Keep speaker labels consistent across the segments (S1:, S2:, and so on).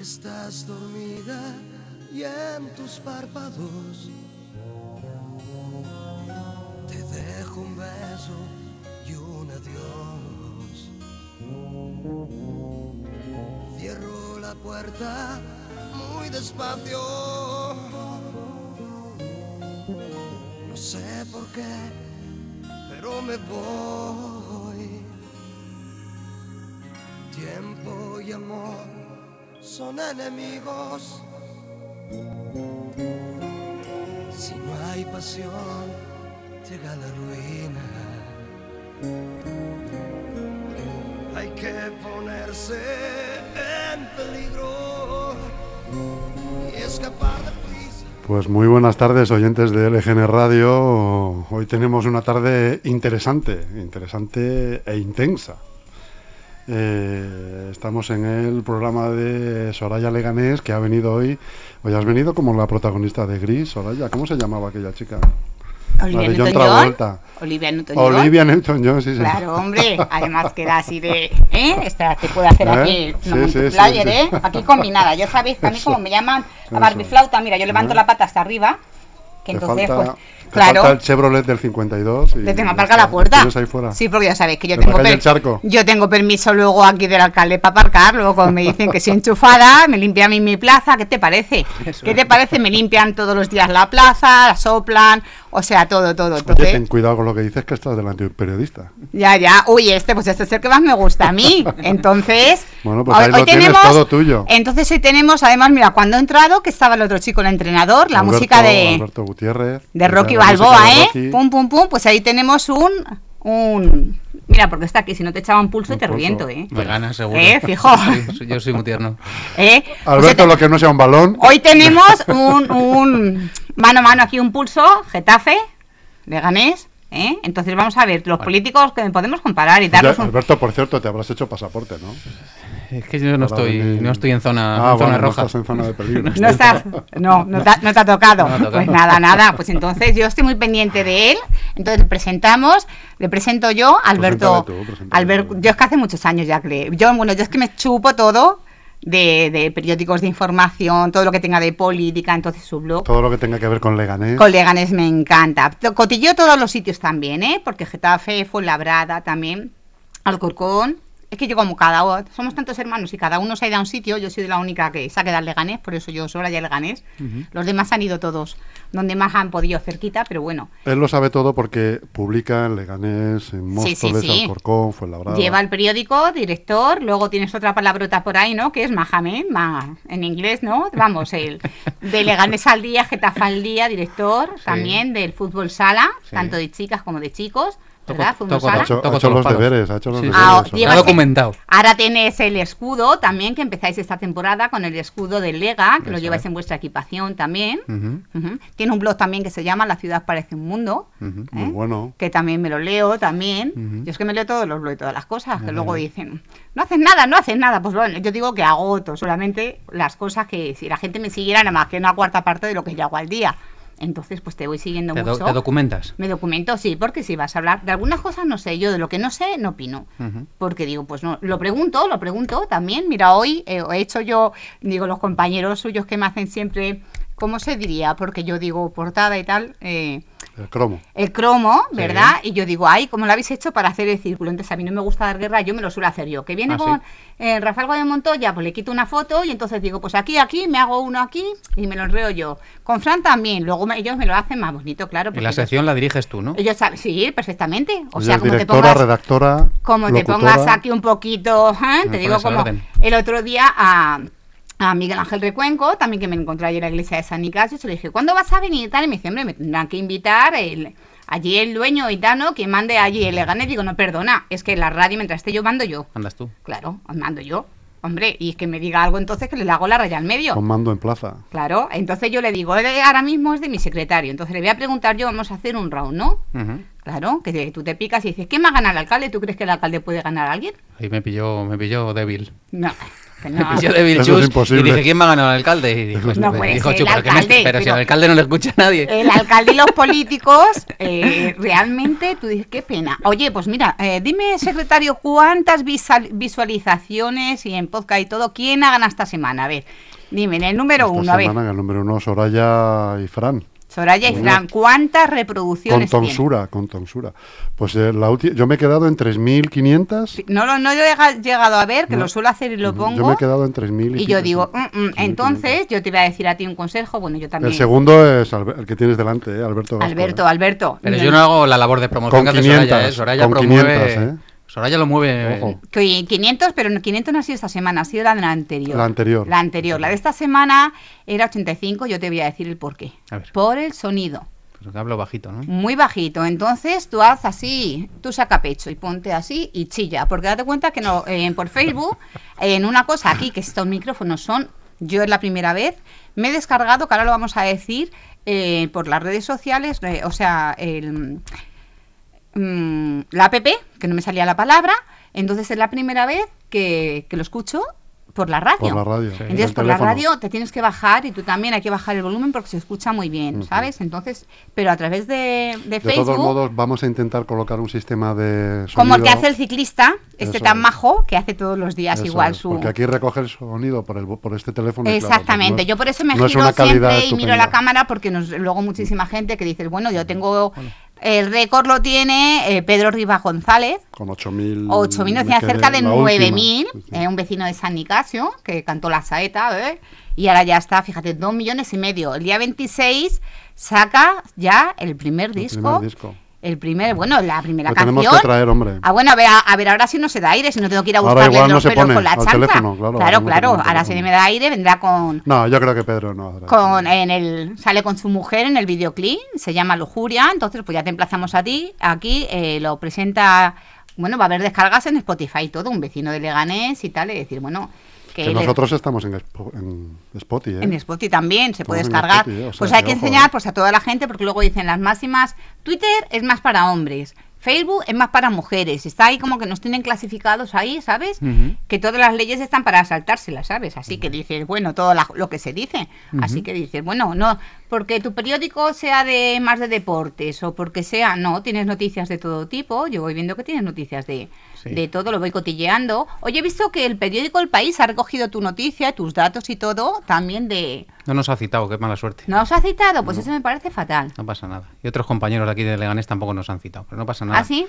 S1: Estás dormida y en tus párpados te dejo un beso y un adiós. Cierro la puerta muy despacio. No sé por qué, pero me voy. Tiempo y amor son enemigos. Si no hay pasión, llega la ruina. Hay que ponerse en peligro y escapar de prisa.
S2: Pues muy buenas tardes, oyentes de LGN Radio. Hoy tenemos una tarde interesante, interesante e intensa. Eh, estamos en el programa de Soraya Leganés, que ha venido hoy. Hoy has venido como la protagonista de Gris, Soraya. ¿Cómo se llamaba aquella chica?
S3: Olivia
S2: John
S3: Newton-John. Olivia Newton-John.
S2: Olivia Newton-John, sí, sí.
S3: Claro, hombre. Además que era así de... ¿Eh? Espera, te puedo hacer
S2: ¿Eh?
S3: aquí
S2: Sí,
S3: una
S2: sí, sí.
S3: ¿eh? Aquí combinada. Ya sabéis que a mí como me llaman a Barbie Flauta, mira, yo levanto
S2: ¿Eh?
S3: la pata hasta arriba. Que
S2: Te
S3: entonces,
S2: falta,
S3: pues...
S2: te
S3: Claro.
S2: falta el Chevrolet del 52. Y
S3: me
S2: ya
S3: aparca la puerta.
S2: Ahí fuera.
S3: Sí, porque ya sabéis que yo tengo,
S2: Charco.
S3: yo tengo permiso luego aquí del alcalde para aparcar. Luego cuando me dicen que soy enchufada, me limpian a mí mi plaza. ¿Qué te parece? ¿Qué te parece? Me limpian todos los días la plaza, la soplan, o sea, todo, todo.
S2: Oye,
S3: Entonces,
S2: ten cuidado con lo que dices, que estás delante de un periodista.
S3: Ya, ya. Uy, este, pues este es el que más me gusta a mí. Entonces.
S2: Bueno, pues ahí lo tienes todo tuyo.
S3: Entonces hoy tenemos, además, mira, cuando he entrado, que estaba el otro chico, el entrenador, la
S2: Alberto-
S3: música de,
S2: Alberto Gutiérrez.
S3: de Rocky Balboa, ¿eh? Pum, pum, pum. Pues ahí tenemos un. un Mira, porque está aquí, si no te echaban pulso y te reviento, ¿eh?
S4: Me ganas, seguro.
S3: Eh, fijo.
S4: Sí, yo soy muy tierno.
S3: ¿Eh?
S2: Alberto, lo que no sea un balón.
S3: Hoy tenemos un, un mano a mano aquí un pulso, Getafe, Leganés, ¿eh? Entonces vamos a ver los políticos que podemos comparar y
S2: Ya,
S3: darnos un,
S2: Alberto, por cierto, te habrás hecho pasaporte, ¿no?
S4: Es que yo no estoy,
S2: venir.
S4: no estoy en zona,
S2: Ah,
S4: en zona
S2: bueno, no
S4: roja.
S2: estás en zona de peligro.
S3: No estás, no, no te, ha- no te ha tocado.
S4: No.
S3: Pues nada, nada. Pues entonces yo estoy muy pendiente de él. Entonces le presentamos, le presento yo, Alberto.
S2: Tú,
S3: Alberto,
S2: tú.
S3: yo es que hace muchos años ya que yo, bueno, yo es que me chupo todo de, de periódicos de información, todo lo que tenga de política, entonces su blog.
S2: Todo lo que tenga que ver con Leganés.
S3: Con Leganés me encanta. Cotilleo todos los sitios también, ¿eh? Porque Getafe, Fuenlabrada también, Alcorcón. Es que yo como cada somos tantos hermanos y cada uno se ha ido a un sitio, yo soy la única que se ha quedado Leganés, por eso yo soy ya Leganés. Los demás han ido todos donde más han podido cerquita, pero bueno,
S2: Él lo sabe todo porque publica en Leganés, en
S3: Sí, sí,
S2: Móstoles,
S3: sí.
S2: Alcorcón, Fuenlabrada.
S3: lleva el periódico, director, luego tienes otra palabrota por ahí, ¿no? Que es Mahamed, ma, en inglés, ¿no? Vamos, el de Leganés al día, Getafe al día, director, también del fútbol sala,
S4: Sí.
S3: tanto de chicas como de chicos,
S4: Toco- toco-
S2: Ha hecho, ha hecho los deberes, ha hecho los
S4: Sí,
S2: deberes.
S3: Ah,
S4: documentado.
S3: Ahora tenés el escudo también, que empezáis esta temporada con el escudo del Lega, que lo lleváis
S4: es.
S3: en vuestra equipación también. Tiene un blog también que se llama La ciudad parece un mundo.
S2: Ujú, Muy
S3: ¿eh?
S2: bueno.
S3: Que también me lo leo también. Yo es que me leo todos los blogs y todas las cosas, que luego dicen, no haces nada, no haces nada. Pues bueno, yo digo que agoto solamente las cosas que si la gente me siguiera nada más que una cuarta parte de lo que yo hago al día. Entonces, pues te voy siguiendo
S4: ¿Te,
S3: mucho.
S4: te documentas?
S3: Me documento, sí, porque si vas a hablar de algunas cosas, no sé, yo de lo que no sé, no opino. Porque digo, pues no, lo pregunto, lo pregunto también. Mira, hoy eh, he hecho yo, digo, los compañeros suyos que me hacen siempre, ¿cómo se diría? Porque yo digo portada y tal, eh,
S2: El cromo.
S3: el cromo,
S4: Sí.
S3: ¿verdad? Y yo digo, ay, ¿cómo lo habéis hecho para hacer el círculo? Entonces a mí no me gusta dar guerra, yo me lo suelo hacer yo. Que viene
S4: Ah,
S3: con
S4: ¿sí?
S3: eh, Rafael Gómez Montoya, pues le quito una foto y entonces digo, pues aquí, aquí, me hago uno aquí y me lo enreo yo. Con Fran también, luego me- ellos me lo hacen más bonito, claro.
S4: Y la
S3: ellos-
S4: sección la diriges tú, ¿no?
S3: ellos saben, sí, perfectamente. O sea, como te pongas,
S2: redactora,
S3: como te pongas aquí un poquito, ¿eh? Te digo
S4: pones al
S3: como
S4: orden.
S3: el otro día a, a Miguel Ángel Recuenco, también que me encontré ayer en la iglesia de San Nicasio, se le dije, ¿cuándo vas a venir? y Tal, y me dice, hombre, me tendrán que invitar el, allí el dueño y tal, ¿no? Que mande allí el Leganés. Digo, no, perdona, es que la radio, mientras esté yo, mando yo.
S4: Andas tú.
S3: Claro, mando yo. Hombre, y que me diga algo entonces que le hago la raya al medio.
S2: Con mando en plaza.
S3: Claro, entonces yo le digo, él ahora mismo es de mi secretario, entonces le voy a preguntar yo, vamos a hacer un round, ¿no? Claro, que te- tú te picas y dices, ¿quién va a ganar al alcalde? ¿Tú crees que el alcalde puede ganar a alguien?
S4: Ahí me pilló, me pilló débil.
S3: No. No.
S4: Yo de
S2: Eso es
S4: y
S2: imposible.
S4: dije, ¿quién va a ganar al alcalde? Y dijo,
S3: No
S4: este,
S3: puede
S4: dijo
S3: ser
S4: Chu,
S3: el
S4: pero, que me-
S3: alcalde,
S4: pero si
S3: pero-
S4: al alcalde no le escucha nadie.
S3: El alcalde y los políticos, eh, realmente, tú dices, qué pena. Oye, pues mira, eh, dime, secretario, ¿cuántas visual- visualizaciones y en podcast y todo, quién ha ganado esta semana? A ver, dime, en el número
S2: Esta
S3: uno, a ver,
S2: en el número uno, Soraya y Fran.
S3: Soraya y Fran, ¿cuántas reproducciones
S2: Con tonsura, con tonsura. Pues eh, la ulti- yo me he quedado en 3.500.
S3: Sí, No, lo- no lo he llega- llegado a ver, que
S2: No.
S3: lo suelo hacer y lo
S2: Yo
S3: pongo.
S2: me he quedado en 3.000 y
S3: Y yo digo. "Mm, mm".
S2: 3.500.
S3: entonces yo te voy a decir a ti un consejo, bueno, yo también.
S2: El segundo es el que tienes delante, eh, Alberto
S3: Alberto,
S2: eh.
S3: Alberto.
S4: Pero yo no hago la labor de promoción
S2: Con
S4: que hace Soraya,
S2: 500,
S4: ¿eh? Soraya
S2: con
S4: promueve...
S2: 500, ¿eh?
S4: Soraya lo mueve...
S2: Ojo.
S3: Que 500, pero no, 500 no ha sido esta semana, ha sido la de la anterior.
S2: La anterior.
S3: La anterior. La de esta semana era 85, yo te voy a decir el por qué.
S4: A ver.
S3: Por el sonido.
S4: Pero que hablo bajito, ¿no?
S3: Muy bajito. Entonces tú haz así, tú saca pecho y ponte así y chilla. Porque date cuenta que no, eh, por Facebook, en una cosa aquí, que estos micrófonos son, yo es la primera vez, me he descargado, que ahora lo vamos a decir, eh, por las redes sociales, eh, o sea, el, mm, la app, que no me salía la palabra, entonces es la primera vez que, que lo escucho por la radio.
S2: Por la radio.
S4: Sí.
S3: Entonces, por la radio te tienes que bajar y tú también hay que bajar el volumen porque se escucha muy bien, ¿sabes? Entonces, pero a través de, de
S2: De
S3: Facebook,
S2: todos modos, vamos a intentar colocar un sistema de sonido.
S3: como el que hace el ciclista, este
S2: Eso
S3: tan
S2: es.
S3: majo, que hace todos los días
S2: Eso
S3: igual
S2: es,
S3: su...
S2: Porque aquí recoge el sonido por, el, por este teléfono. claro, pues
S3: Exactamente,
S2: no es-
S3: yo por eso me
S2: no
S3: giro siempre y miro la
S2: estupenda.
S3: cámara porque nos, luego muchísima gente que dice, bueno, yo tengo... El récord lo tiene eh, Pedro Rivas González,
S2: Con 8.000.
S3: 8.000,
S2: me
S3: decía
S2: quedé
S3: cerca de
S2: la última.
S3: 9.000,
S2: Sí, sí.
S3: eh, un vecino de San Nicasio que cantó la saeta, ¿eh? y ahora ya está, fíjate, 2 millones y medio. El día 26 saca ya el primer
S2: El
S3: disco.
S2: primer disco.
S3: El primer, bueno, la primera
S2: Lo
S3: canción.
S2: tenemos que traer, hombre.
S3: Ah, bueno, a ver, a, a ver, ahora sí no se da aire, si no tengo que ir a buscarle
S2: igual no
S3: con la chancla.
S2: teléfono, claro,
S3: claro,
S2: ahora no
S3: si me da aire vendrá con
S2: No, yo creo que Pedro no.
S3: con en el sale con su mujer en el videoclip se llama Lujuria entonces pues ya te emplazamos a ti aquí eh, lo presenta bueno va a haber descargas en Spotify y todo un vecino de Leganés y tal y decir bueno que,
S2: nosotros estamos en, en Spotify, ¿eh?
S3: en Spotify también se puede
S2: Estamos
S3: descargar.
S2: Spotify, o sea,
S3: pues hay
S2: que
S3: enseñar pues a toda la gente porque luego dicen las máximas Twitter es más para hombres. Facebook es más para mujeres. Está ahí como que nos tienen clasificados ahí sabes que todas las leyes están para saltárselas, ¿sabes? Así que dices, bueno, todo la- lo que se dice. Así que dices, bueno, no, porque tu periódico sea de más de deportes o porque sea, no, tienes noticias de todo tipo. Yo voy viendo que tienes noticias de,
S4: Sí.
S3: de todo, lo voy cotilleando. Oye, he visto que el periódico El País ha recogido tu noticia, tus datos y todo, también de...
S4: No nos ha citado, qué mala suerte.
S3: ¿No os ha citado? Pues eso me parece fatal.
S4: No pasa nada. Y otros compañeros de aquí de Leganés tampoco nos han citado, pero no pasa nada.
S3: ¿Ah, sí?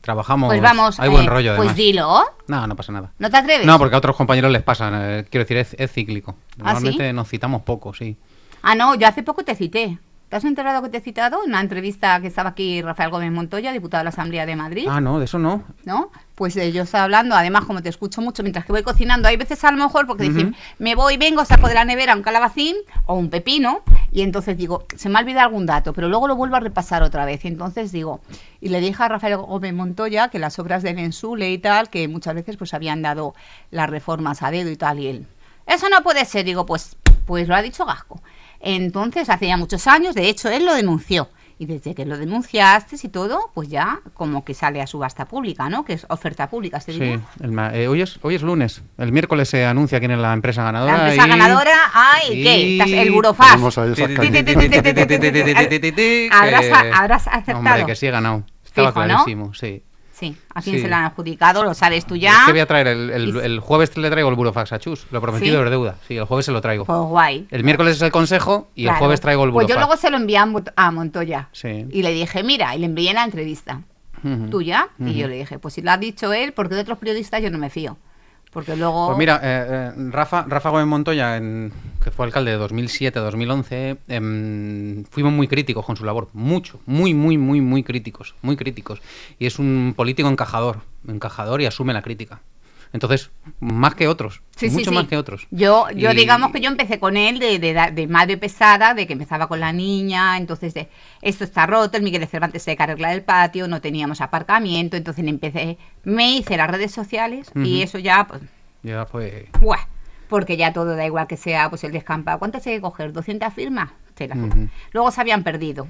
S4: Trabajamos.
S3: Pues vamos.
S4: Hay buen
S3: eh,
S4: rollo,
S3: Pues
S4: además.
S3: dilo.
S4: No, no pasa nada.
S3: ¿No te atreves?
S4: No, porque a otros compañeros les pasa. eh, quiero decir, es, es cíclico.
S3: ¿Ah, sí?
S4: Normalmente nos citamos poco, sí.
S3: Ah, no, yo hace poco te cité. ¿Te has enterado que te he citado? En una entrevista que estaba aquí Rafael Gómez Montoya, diputado de la Asamblea de Madrid.
S4: Ah, no, de eso no.
S3: ¿no? Pues eh, yo estaba hablando, además, como te escucho mucho mientras que voy cocinando, hay veces a lo mejor porque dicen, me voy, vengo, saco de la nevera un calabacín o un pepino, y entonces digo, se me ha olvidado algún dato, pero luego lo vuelvo a repasar otra vez. Y entonces digo, y le dije a Rafael Gómez Montoya que las obras del Ensule y tal, que muchas veces pues habían dado las reformas a dedo y tal, y él, eso no puede ser, digo, pues, pues lo ha dicho Gasco. Entonces, hace ya muchos años, de hecho, él lo denunció. Y desde que lo denunciaste y todo, pues ya como que sale a subasta pública, ¿no? Que es oferta pública, se
S4: Sí, el eh, hoy, es, hoy es lunes. El miércoles se anuncia quién es la empresa ganadora.
S3: La empresa ganadora, ¡ay! ¿Qué? El
S4: Burofax.
S3: Habrás acertado.
S4: Hombre, que sí he ganado. Estaba clarísimo, sí.
S3: Sí, ¿a quién
S4: Sí.
S3: se la han adjudicado? Lo sabes tú
S4: Es
S3: ya.
S4: que voy a traer el, el- jueves le traigo el burofax a Chus. Lo prometido
S3: ¿Sí?
S4: es deuda. Sí, el jueves se lo traigo.
S3: Pues guay.
S4: El miércoles es el consejo y
S3: Claro.
S4: el jueves traigo el
S3: Pues
S4: burofax.
S3: yo luego se lo envié a Mont- a Montoya.
S4: Sí.
S3: Y le dije, mira, y le envié la entrevista tuya. Y yo le dije, pues si lo ha dicho él, porque de otros periodistas yo no me fío. Porque luego...
S4: Pues mira, eh, eh, Rafa, Rafa Gómez Montoya, en- que fue alcalde de 2007-2011, em, fuimos muy críticos con su labor. Mucho, muy, muy, muy, muy críticos. Muy críticos. Y es un político encajador. Encajador y asume la crítica. Entonces, más que otros.
S3: Sí,
S4: mucho
S3: sí.
S4: más que otros.
S3: Yo, yo
S4: Y-
S3: digamos que yo empecé con él de, de, de madre pesada, de que empezaba con la niña, entonces de esto está roto, el Miguel de Cervantes se arreglar el patio, no teníamos aparcamiento, entonces empecé, me hice las redes sociales y eso ya, pues,
S4: Ya fue.
S3: ¡buah! porque ya todo da igual que sea pues el descampado. ¿Cuántas hay que coger? ¿200 firmas? Te las-
S4: Ujú.
S3: Luego se habían perdido.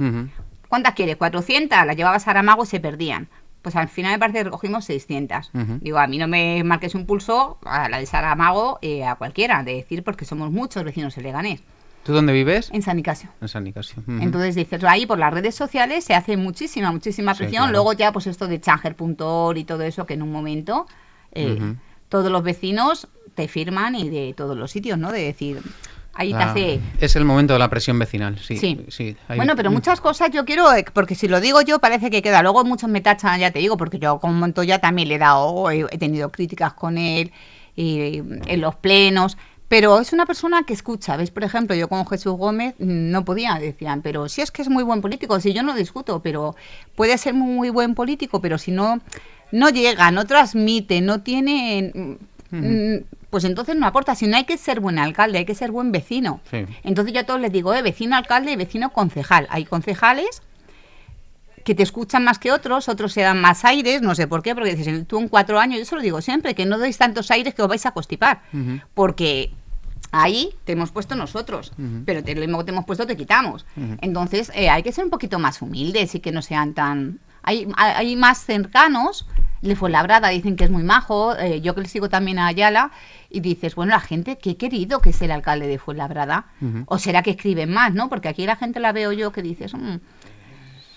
S3: ¿Cuántas quieres? 400, las llevabas a Aramago y se perdían. Pues al final me parece que recogimos 600.
S4: Ujú.
S3: Digo, a mí no me marques un pulso, a la de Saramago, eh, a cualquiera, de decir, porque somos muchos vecinos en Leganés,
S4: ¿Tú dónde vives?
S3: en San Nicasio.
S4: En San Nicasio.
S3: Entonces dices, ahí por las redes sociales se hace muchísima, muchísima
S4: Sí,
S3: presión.
S4: claro.
S3: Luego ya pues esto de changer.org y todo eso, que en un momento eh, todos los vecinos te firman y de todos los sitios, ¿no? De decir, ahí te
S4: Ah,
S3: hace...
S4: Es el momento de la presión vecinal, sí.
S3: Sí.
S4: sí, hay-
S3: Bueno, pero muchas cosas yo quiero, eh, porque si lo digo yo parece que queda. Luego muchos me tachan, ya te digo, porque yo con Montoya también le he dado, he, tenido críticas con él y, en los plenos. Pero es una persona que escucha, ¿ves? Por ejemplo, yo con Jesús Gómez mm, no podía, decían, pero si es que es muy buen político, si yo no discuto, pero puede ser muy buen político, pero si no, no llega, no transmite, no tiene... mm, Pues entonces no aporta, si no hay que ser buen alcalde, hay que ser buen vecino.
S4: Sí.
S3: Entonces yo a todos les digo, eh, vecino alcalde y vecino concejal. Hay concejales que te escuchan más que otros, otros se dan más aires, no sé por qué, porque dices, tú en cuatro años, yo se lo digo siempre, que no deis tantos aires que os vais a constipar,
S4: Ujú.
S3: porque ahí te hemos puesto nosotros, pero te, lo mismo que te hemos puesto te quitamos. Entonces eh, hay que ser un poquito más humildes y que no sean tan... Hay, más cercanos, le fue labrada, dicen que es muy majo, eh, yo que le sigo también a Ayala, y dices, bueno, la gente, qué querido que es el alcalde de Fuenlabrada,
S4: Ujú.
S3: o será que escriben más, ¿no? Porque aquí la gente la veo yo que dices, "Mm,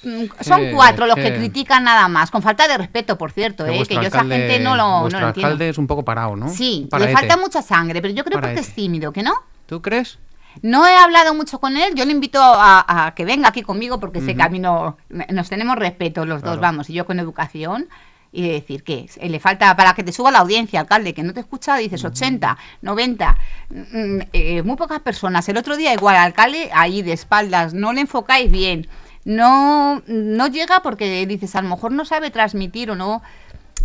S3: mm, son
S4: Sí,
S3: cuatro los
S4: sí.
S3: que critican nada más, con falta de respeto, por cierto,
S4: Que
S3: ¿eh? que yo esa gente no lo, no lo entiendo.
S4: alcalde es un poco parado, ¿no?
S3: Sí,
S4: Paraete.
S3: le falta mucha sangre, pero yo creo porque
S4: Paraete.
S3: es tímido, ¿que no?
S4: ¿Tú crees?
S3: No he hablado mucho con él, yo le invito a, a que venga aquí conmigo porque sé que a mí no, nos tenemos respeto los dos, vamos, y yo con educación. Y de decir que es- le falta para que te suba la audiencia, alcalde, que no te escucha, dices 80, 90, mm, eh, muy pocas personas. El otro día igual, alcalde, ahí de espaldas, no le enfocáis bien. No, no llega porque dices, a lo mejor no sabe transmitir o no,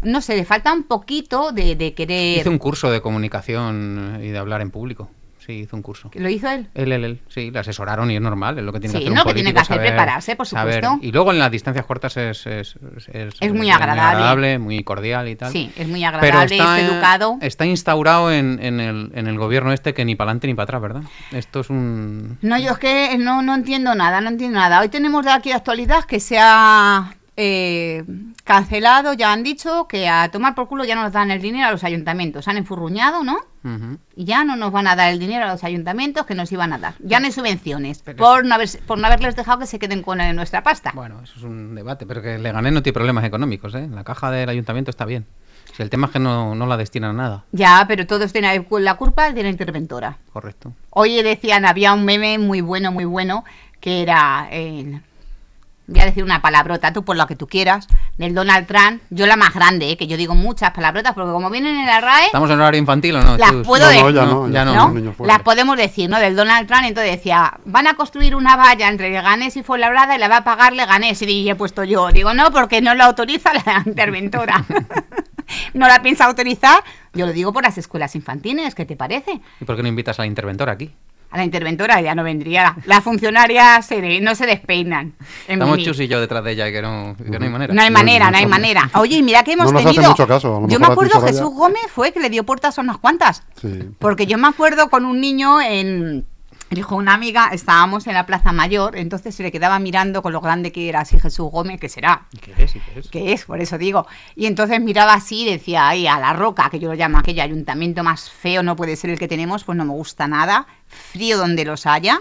S3: no sé, le falta un poquito de, de querer.
S4: Hizo un curso de comunicación y de hablar en público. Sí, hizo un curso.
S3: ¿Lo hizo él?
S4: Él, él, él, sí, le asesoraron y es normal, es lo que tiene
S3: Sí,
S4: que hacer
S3: ¿no?
S4: un
S3: Que tiene que hacer
S4: saber-
S3: prepararse, por
S4: saber.
S3: supuesto.
S4: Y luego en las distancias cortas es, es, es,
S3: Es muy agradable.
S4: muy cordial y tal.
S3: Sí, es muy
S4: Pero
S3: agradable,
S4: está,
S3: es educado.
S4: está instaurado en, en, el, en el gobierno este que ni para adelante ni para atrás, ¿verdad? Esto es un...
S3: No, yo es que no, no entiendo nada, no entiendo nada. Hoy tenemos de aquí de actualidad que se ha eh, cancelado, ya han dicho que a tomar por culo ya no nos dan el dinero a los ayuntamientos. Han enfurruñado, ¿no? Y ya no nos van a dar el dinero a los ayuntamientos que nos iban a dar. Ya no hay subvenciones
S4: Pero-
S3: por no, haber, por no haberles dejado que se queden con nuestra pasta.
S4: Bueno, eso es un debate, pero que Leganés no tiene problemas económicos, ¿eh? La caja del ayuntamiento está bien. Si el tema es que no, no la destinan a nada,
S3: Ya, pero todos tienen la culpa de la interventora.
S4: correcto.
S3: Hoy decían, había un meme muy bueno, muy bueno, que era, eh, voy a decir una palabrota, tú por lo que tú quieras, del Donald Trump, yo la más grande, eh, que yo digo muchas palabrotas, porque como vienen en la RAE,
S4: ¿Estamos en horario infantil o no?
S3: Las puedo
S2: No,
S3: de-
S2: no, ya
S4: No, ya
S2: ya
S4: no.
S3: Las podemos decir, ¿no? Del Donald Trump, entonces decía, van a construir una valla entre Leganés y Fuenlabrada y la va a pagar Leganés. Y he puesto yo, digo, no, porque no la autoriza la interventora. no la piensa autorizar. Yo lo digo por las escuelas infantiles, ¿qué te parece?
S4: ¿Y por qué no invitas a la interventora aquí?
S3: A la interventora ya no vendría. Las funcionarias se de- no se despeinan.
S4: Estamos. Chus y yo detrás de ella y que no, que no hay manera.
S3: No hay
S2: No,
S3: manera, no hay
S2: no.
S3: manera. Oye, y mira que hemos
S2: No nos hace
S3: tenido.
S2: mucho caso,
S3: yo me acuerdo. Jesús Gómez fue que le dio puertas a unas cuantas.
S2: Sí.
S3: Porque yo me acuerdo con un niño en. Dijo una amiga, estábamos en la Plaza Mayor, entonces se le quedaba mirando con lo grande que era así Jesús Gómez, que será,
S4: ¿Qué es? ¿Y qué es?
S3: que es, por eso digo. Y entonces miraba así y decía, ay, a la roca, que yo lo llamo aquel ayuntamiento más feo, no puede ser el que tenemos, pues no me gusta nada, frío donde los haya.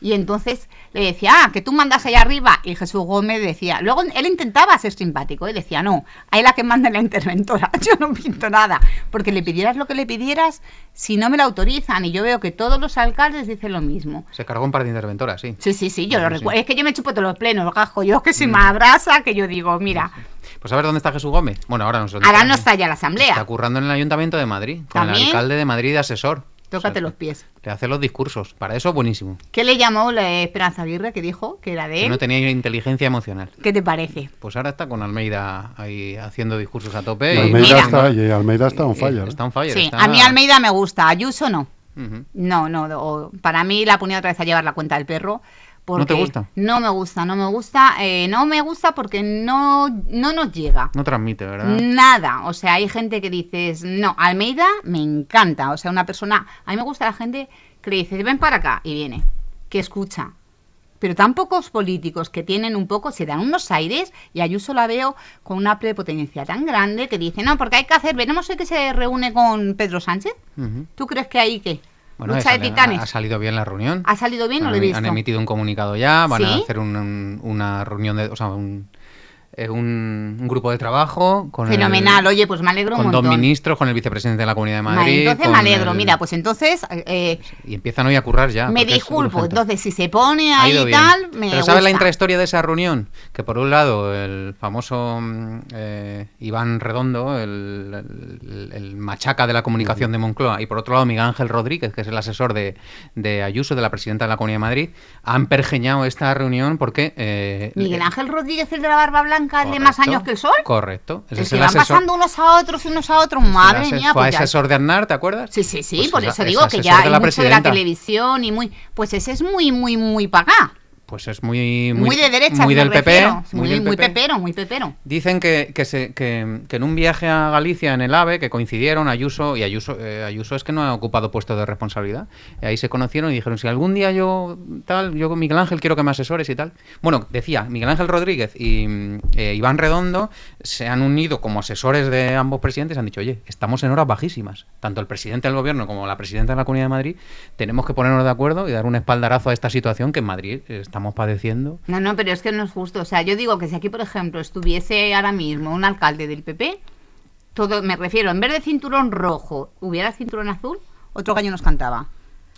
S3: Y entonces le decía, ah, que tú mandas allá arriba. Y Jesús Gómez decía, luego él intentaba ser simpático, y decía, no, ahí la que manda es la interventora, yo no pinto nada. Porque le pidieras lo que le pidieras, si no me lo autorizan. Y yo veo que todos los alcaldes dicen lo mismo.
S4: Se cargó un par de interventoras, sí.
S3: Sí, sí, sí, yo lo
S4: Sí.
S3: recuerdo. Es que yo me chupo todos los plenos, gajo. Yo que si me abrasa, que yo digo, mira,
S4: Pues a ver dónde está Jesús Gómez. Bueno, ahora no sé
S3: ahora
S4: está.
S3: no está ya la
S4: Está
S3: asamblea.
S4: currando en el Ayuntamiento de Madrid, con el alcalde de Madrid de asesor.
S3: Tócate
S4: O sea,
S3: los pies.
S4: Le hace los discursos. Para eso, buenísimo.
S3: ¿Qué le llamó la Esperanza Aguirre que dijo que era de
S4: Que
S3: él?
S4: no tenía inteligencia emocional.
S3: ¿Qué te parece?
S4: Pues ahora está con Almeida ahí haciendo discursos a tope.
S2: Y
S4: y-
S2: Almeida,
S3: mira.
S2: está, y Almeida está on
S4: y-
S2: fire. ¿eh?
S4: Está on fire.
S3: Sí,
S4: está-
S3: a mí Almeida me gusta, Ayuso no.
S4: Ujú.
S3: No, no, o- para mí la ponía otra vez a llevar la cuenta del perro. Porque
S4: te gusta?
S3: No me gusta, no me gusta. eh, no me gusta porque no, no nos llega.
S4: No transmite, ¿verdad?
S3: Nada. O sea, hay gente que dices, no, Almeida me encanta. O sea, una persona. A mí me gusta la gente que le dice, ven para acá y viene. Que escucha. pero tan pocos políticos que tienen un poco, se dan unos aires y Ayuso la veo con una prepotencia tan grande que dice, no, porque hay que hacer, veremos hoy que se reúne con Pedro Sánchez. ¿Tú crees que ahí qué?
S4: Bueno,
S3: Lucha de titanes.
S4: Ha salido bien la reunión.
S3: ¿Ha salido bien o lo he visto?
S4: Han emitido un comunicado ya, van a hacer un- un- una reunión de, o sea, un, eh, un- un grupo de trabajo con el-
S3: Fenomenal, oye, pues me alegro un
S4: con dos ministros, con el vicepresidente de la Comunidad de
S3: Vale,
S4: Madrid.
S3: entonces me alegro,
S4: el-
S3: mira, pues entonces eh,
S4: y empiezan hoy a currar ya.
S3: me disculpo, entonces si se pone ahí y tal, me
S4: Pero ¿sabes la intrahistoria de esa reunión? Que por un lado el famoso mm, eh, Iván Redondo, el, el- el machaca de la comunicación de Moncloa, y por otro lado Miguel Ángel Rodríguez, que es el asesor de, de Ayuso, de la presidenta de la Comunidad de Madrid, han pergeñado esta reunión porque... eh,
S3: Miguel Ángel Rodríguez, el de la barba blanca, el de más
S4: correcto,
S3: años que el sol.
S4: Correcto. Ese es
S3: que
S4: el
S3: van
S4: asesor,
S3: pasando unos a otros, unos a otros, madre
S4: ase-
S3: mía.
S4: fue
S3: Pues
S4: asesor de Aznar, ¿te acuerdas?
S3: Sí, sí, sí,
S4: Pues
S3: por
S4: es-
S3: eso
S4: es
S3: digo que ya hay
S4: la
S3: mucho de la televisión y muy... Pues ese es muy, muy, muy pagá.
S4: Pues es muy...
S3: Muy, de derecha,
S4: Muy del PP.
S3: refiero. Muy,
S4: del
S3: muy pepero, muy pepero.
S4: Dicen que, que, se- que- que en un viaje a Galicia en el AVE, que coincidieron Ayuso, y Ayuso, eh, Ayuso es que no ha ocupado puesto de responsabilidad, y ahí se conocieron y dijeron, si algún día yo tal, yo con Miguel Ángel quiero que me asesores y tal. Bueno, decía, Miguel Ángel Rodríguez y eh, Iván Redondo se han unido como asesores de ambos presidentes y han dicho, oye, estamos en horas bajísimas. Tanto el presidente del gobierno como la presidenta de la Comunidad de Madrid tenemos que ponernos de acuerdo y dar un espaldarazo a esta situación que en Madrid estamos padeciendo.
S3: No, no, pero es que no es justo. O sea, yo digo que si aquí, por ejemplo, estuviese ahora mismo un alcalde del PP, todo, me refiero, en vez de cinturón rojo, hubiera cinturón azul, otro gallo nos cantaba.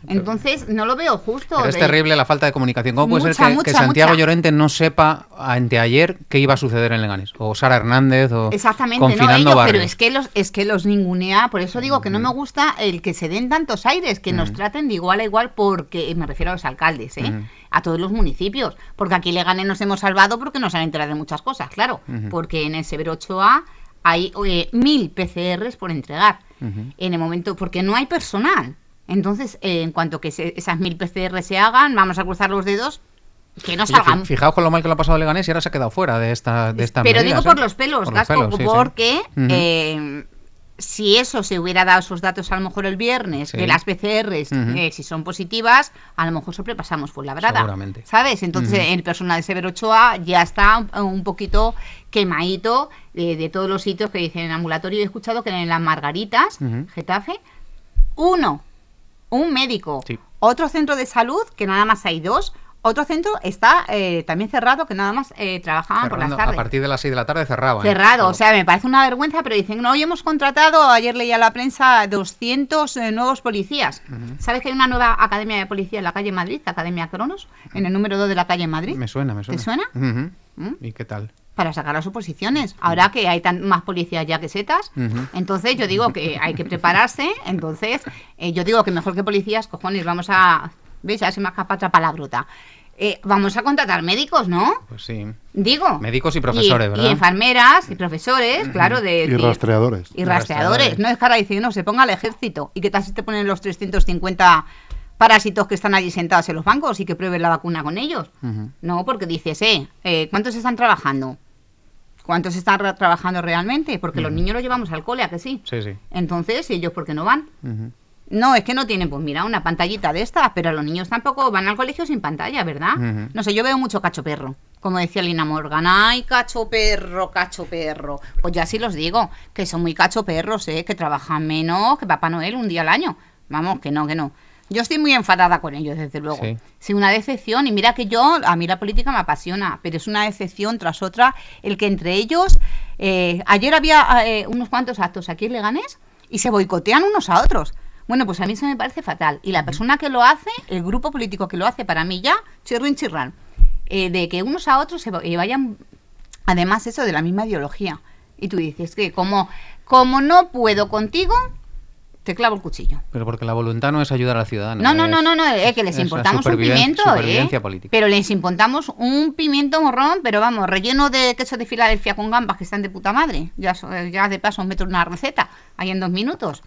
S3: Entonces, no lo veo justo.
S4: Pero es terrible la falta de comunicación. ¿Cómo puede ser que, Santiago
S3: mucha.
S4: Llorente no sepa anteayer qué iba a suceder en Leganés? O Sara Hernández o
S3: Exactamente, no
S4: confinando
S3: ellos, pero es que los es que los ningunea, por eso digo que no me gusta el que se den tantos aires, que nos traten de igual a igual porque me refiero a los alcaldes, ¿eh?
S4: Ujú.
S3: a todos los municipios, porque aquí Leganés nos hemos salvado porque nos han enterado de muchas cosas, claro, porque en el Severo 8A hay eh, mil PCRs por entregar. En el momento porque no hay personal. Entonces, eh, en cuanto que se- esas mil PCR se hagan, vamos a cruzar los dedos que no
S4: Oye,
S3: salgan
S4: Fijaos con lo mal que lo ha pasado Leganés y ahora se ha quedado fuera de esta de
S3: Pero
S4: medidas,
S3: digo por
S4: ¿eh?
S3: los pelos,
S4: Por
S3: Gasco,
S4: pelos, sí, sí.
S3: porque eh, si eso se hubiera dado esos datos a lo mejor el viernes
S4: Sí.
S3: de las PCRs, eh, si son positivas, a lo mejor sobrepasamos por la brada.
S4: Seguramente.
S3: ¿Sabes? Entonces
S4: Ujú.
S3: el personal de Severo Ochoa ya está un, poquito quemadito de, todos los sitios que dicen en ambulatorio. He escuchado que en las Margaritas. Getafe, uno, un médico,
S4: Sí.
S3: otro centro de salud, que nada más hay dos. Otro centro está eh, también cerrado, que nada más eh, trabajaban por las tardes.
S4: a partir de las 6 de la tarde cerraban.
S3: Cerrado, o sea, me parece una vergüenza, pero dicen, no, hoy hemos contratado, ayer leía la prensa, 200 eh, nuevos policías. ¿Sabes que hay una nueva academia de policía en la calle Madrid, la Academia Cronos, en el número 2 de la calle Madrid?
S4: Me suena, me suena.
S3: ¿Te suena? ¿Mm?
S4: ¿Y qué tal?
S3: Para sacar las oposiciones. Ahora que hay tan, más policías ya que setas, entonces yo digo que hay que prepararse, entonces eh, yo digo que mejor que policías, cojones, vamos a... ¿Veis? Ya se me escapa otra palabrota. Eh, vamos a contratar médicos, ¿no?
S4: Pues sí.
S3: Digo.
S4: Médicos y profesores,
S3: y,
S4: ¿verdad?
S3: Y enfermeras y profesores, claro, de...
S2: Y rastreadores.
S3: y rastreadores.
S4: rastreadores.
S3: No es cara diciendo, se ponga al ejército. ¿Y qué tal si te ponen los 350 parásitos que están allí sentados en los bancos y que prueben la vacuna con ellos? No, porque dices, eh, eh, ¿cuántos están trabajando? ¿Cuántos están ra- trabajando realmente? Porque los niños los llevamos al cole, ¿a que sí?
S4: Sí, sí.
S3: Entonces, ¿y ellos por qué no van? No, es que no tienen, pues mira, una pantallita de estas, pero los niños tampoco van al colegio sin pantalla, ¿verdad? No sé, yo veo mucho cacho perro. Como decía Lina Morgan, ay, cacho perro, cacho perro. Pues ya sí los digo, que son muy cacho perros, ¿eh? Que trabajan menos que Papá Noel un día al año. Vamos, que no, que no. Yo estoy muy enfadada con ellos, desde luego.
S4: Sí.
S3: Sí, una decepción. Y mira que yo, a mí la política me apasiona, pero es una decepción tras otra el que entre ellos. eh, ayer había eh, unos cuantos actos aquí en Leganés y se boicotean unos a otros. Bueno, pues a mí eso me parece fatal. Y la persona que lo hace, el grupo político que lo hace, para mí ya, chirrin chirrán. Eh, de que unos a otros se va- vayan, además eso de la misma ideología. Y tú dices que como, como no puedo contigo, te clavo el cuchillo.
S4: Pero porque la voluntad no es ayudar al ciudadano.
S3: No, no,
S4: es-
S3: no, no, no, es que les
S4: es
S3: importamos un pimiento,
S4: supervivencia
S3: ¿eh?
S4: política.
S3: Pero les importamos un pimiento morrón, pero vamos, relleno de queso de Filadelfia con gambas que están de puta madre. Ya, so- ya de paso os meto una receta, ahí en dos minutos.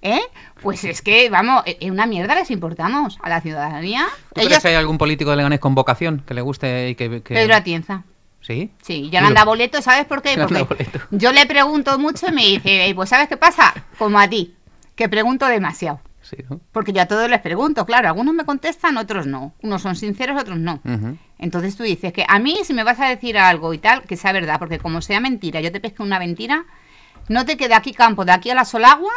S3: ¿Eh? Pues es que, vamos, eh, eh, una mierda les importamos a la ciudadanía.
S4: ¿Tú crees que hay algún político de Leganés con vocación que le guste y que... que-
S3: Pedro Atienza.
S4: ¿Sí?
S3: Sí, ya le anda boleto, ¿sabes por qué? Porque yo le pregunto mucho y me dice, "Eh, pues ¿sabes qué pasa? Como a ti, que pregunto demasiado.
S4: Sí, ¿no?
S3: Porque yo a todos les pregunto, claro, algunos me contestan, otros no. Unos son sinceros, otros no. Entonces tú dices que a mí si me vas a decir algo y tal, que sea verdad, porque como sea mentira, yo te pesco una mentira, no te queda aquí campo de aquí a la Solagua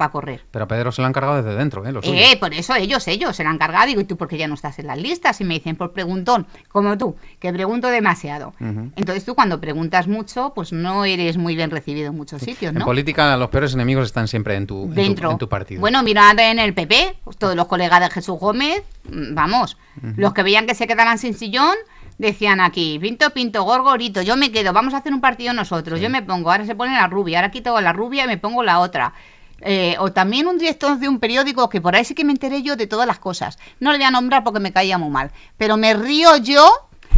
S3: para correr.
S4: Pero a Pedro se lo han cargado desde dentro, ¿eh? Lo suyo.
S3: Eh, por eso ellos, ellos se la han cargado. Digo, ¿y tú por qué ya no estás en las listas? Y me dicen, por preguntón, como tú, que pregunto demasiado. Entonces tú cuando preguntas mucho, pues no eres muy bien recibido en muchos sitios,
S4: En
S3: ¿no?
S4: política los peores enemigos están siempre en tu, en tu-
S3: Dentro.
S4: en tu partido.
S3: Bueno, mira en el PP, pues, todos los colegas de Jesús Gómez, mm, vamos, los que veían que se quedaban sin sillón, decían aquí, pinto, pinto, gorgorito, yo me quedo, vamos a hacer un partido nosotros, yo me pongo, ahora se pone la rubia, ahora quito la rubia y me pongo la otra. Eh, o también un director de un periódico que por ahí sí que me enteré yo de todas las cosas. No le voy a nombrar porque me caía muy mal. Pero me río yo,